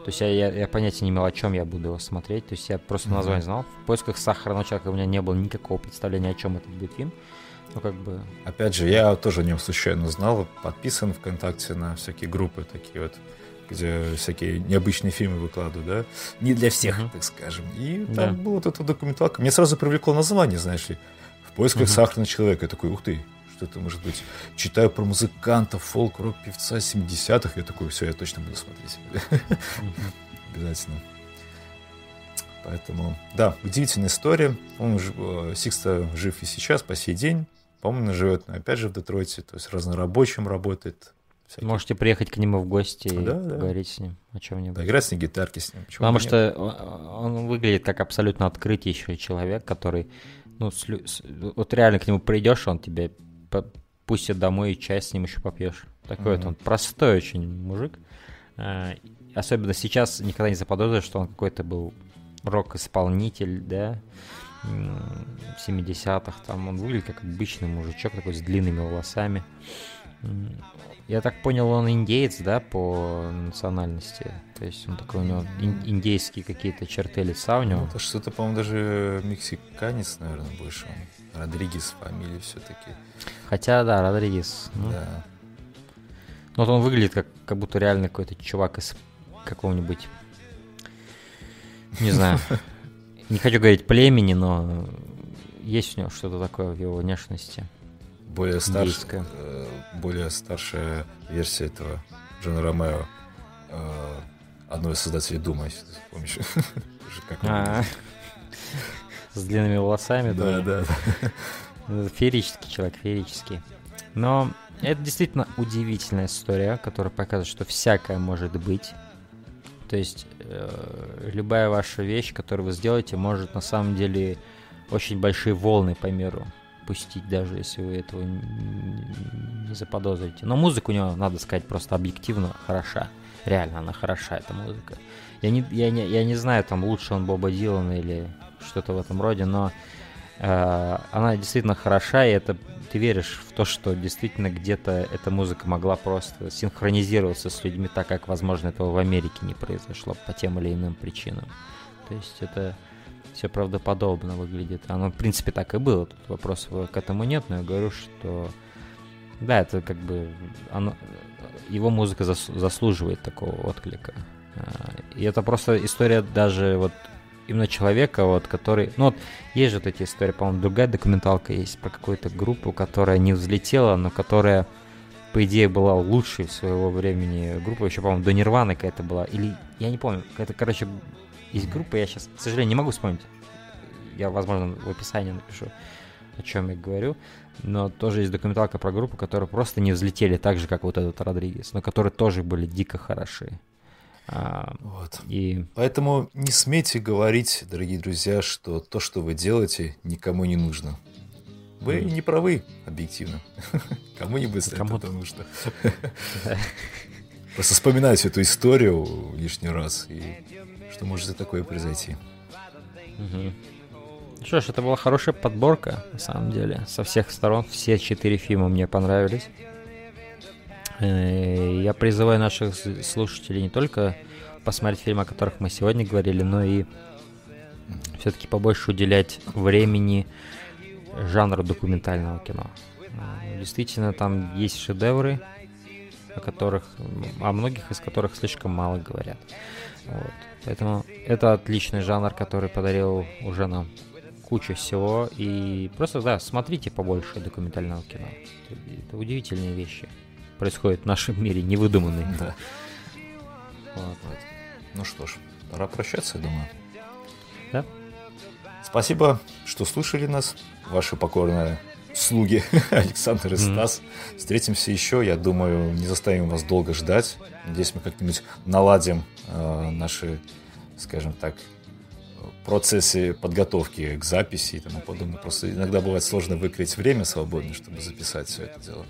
То есть я, я, я понятия не имел, о чем я буду его смотреть. То есть я просто mm-hmm. название знал. В поисках сахарного человека у меня не было никакого представления, о чем это будет фильм. Ну, как бы... Опять же, я тоже о нем случайно знал, подписан ВКонтакте на всякие группы такие вот, где всякие необычные фильмы выкладывают, да? Не для всех, uh-huh. так скажем. И да. там была вот эта документалка. Мне сразу привлекло название, знаешь ли, «В поисках uh-huh. сахарного человека». Я такой, ух ты, что это может быть? Читаю про музыканта, фолк, рок, певца 70-х. Я такой, все, я точно буду смотреть. Обязательно. Поэтому, да, удивительная история. Он, э, Сикста жив и сейчас, по сей день. По-моему, живет, опять же, в Детройте, то есть разнорабочим работает. Всякие. Можете приехать к нему в гости и да, поговорить да. с ним о чем-нибудь. Да, играть на гитарке с ним. Почему Потому что он выглядит как абсолютно открытейший человек, который, ну, с, с, вот реально к нему придешь, он тебе пустит домой и чай с ним еще попьешь. Такой mm-hmm. вот он простой очень мужик. А, особенно сейчас никогда не заподозришь, что он какой-то был рок-исполнитель, да, 70-х, там он выглядит как обычный мужичок такой с длинными волосами. Я так понял, он индеец, да, по национальности. То есть он такой, у него индейские какие-то черты лица у него. Ну, это что-то, по-моему, даже мексиканец, наверное, больше. Он. Родригес фамилия все-таки. Хотя, да, Родригес. Ну. Да. Ну, вот он выглядит как, как будто реально какой-то чувак из какого-нибудь, не знаю, не хочу говорить племени, но есть у него что-то такое в его внешности. Более старшая, э, более старшая версия этого Джона Ромео, э, одной из создателей Дума, если ты помнишь. А. С длинными волосами, да? Да, да. Феерический человек, феерический. Но это действительно удивительная история, которая показывает, что всякое может быть. То есть э, любая ваша вещь, которую вы сделаете, может на самом деле очень большие волны по миру пустить, даже если вы этого не заподозрите. Но музыка у него, надо сказать, просто объективно хороша. Реально она хороша, эта музыка. Я не, я не, я не знаю, там лучше он Боба Дилана или что-то в этом роде, но она действительно хороша, и это ты веришь в то, что действительно где-то эта музыка могла просто синхронизироваться с людьми так, как, возможно, этого в Америке не произошло по тем или иным причинам. То есть это все правдоподобно выглядит. Оно, в принципе, так и было. Тут вопросов к этому нет, но я говорю, что да, это как бы оно, его музыка зас, заслуживает такого отклика. А, и это просто история даже вот именно человека, вот, который... Ну, вот есть же вот эти истории, по-моему, другая документалка есть про какую-то группу, которая не взлетела, но которая, по идее, была лучшей своего времени группа. Еще, по-моему, до Нирваны какая-то была. Или, я не помню, какая-то, короче, есть группа, я сейчас, к сожалению, не могу вспомнить. Я, возможно, в описании напишу, о чем я говорю. Но тоже есть документалка про группу, которые просто не взлетели так же, как вот этот Родригес, но которые тоже были дико хороши. А, вот. И... Поэтому не смейте говорить, дорогие друзья, что то, что вы делаете, никому не нужно. Вы не правы, объективно. Кому-нибудь Кому это нужно. Просто вспоминайте эту историю лишний раз, и что может такое произойти. Что ж, это была хорошая подборка, на самом деле. Со всех сторон все четыре фильма мне понравились. Э, я призываю наших слушателей не только посмотреть фильмы, о которых мы сегодня говорили, но и все-таки побольше уделять времени жанру документального кино. Э, действительно, там есть шедевры, о которых, о многих из которых слишком мало говорят. Вот. Поэтому это отличный жанр, который подарил уже нам кучу всего. И просто, да, смотрите побольше документального кино. Это удивительные вещи происходит в нашем мире, невыдуманный. Да. Вот. Ну что ж, пора прощаться, я думаю. Да. Спасибо, что слушали нас. Ваши покорные слуги Александр и Стас. Mm-hmm. Встретимся еще. Я думаю, не заставим вас долго ждать. Надеюсь, мы как-нибудь наладим э, наши, скажем так, процессе подготовки к записи и тому подобное. Просто иногда бывает сложно выкроить время свободное, чтобы записать все это дело.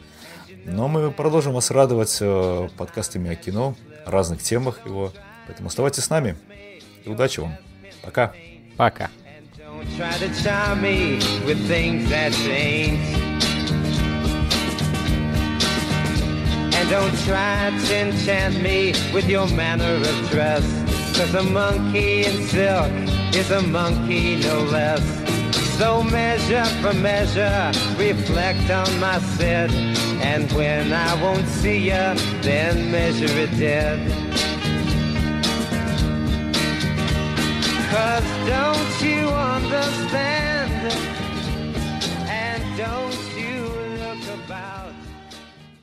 Но мы продолжим вас радовать э, подкастами о кино, о разных темах его. Поэтому оставайтесь с нами. И удачи вам. Пока. Пока. And don't try to enchant me with your manner of dress. Cause a monkey in silk is a monkey no less. So measure for measure, reflect on my set. And when I won't see you, then measure it dead. Cause don't you understand? And don't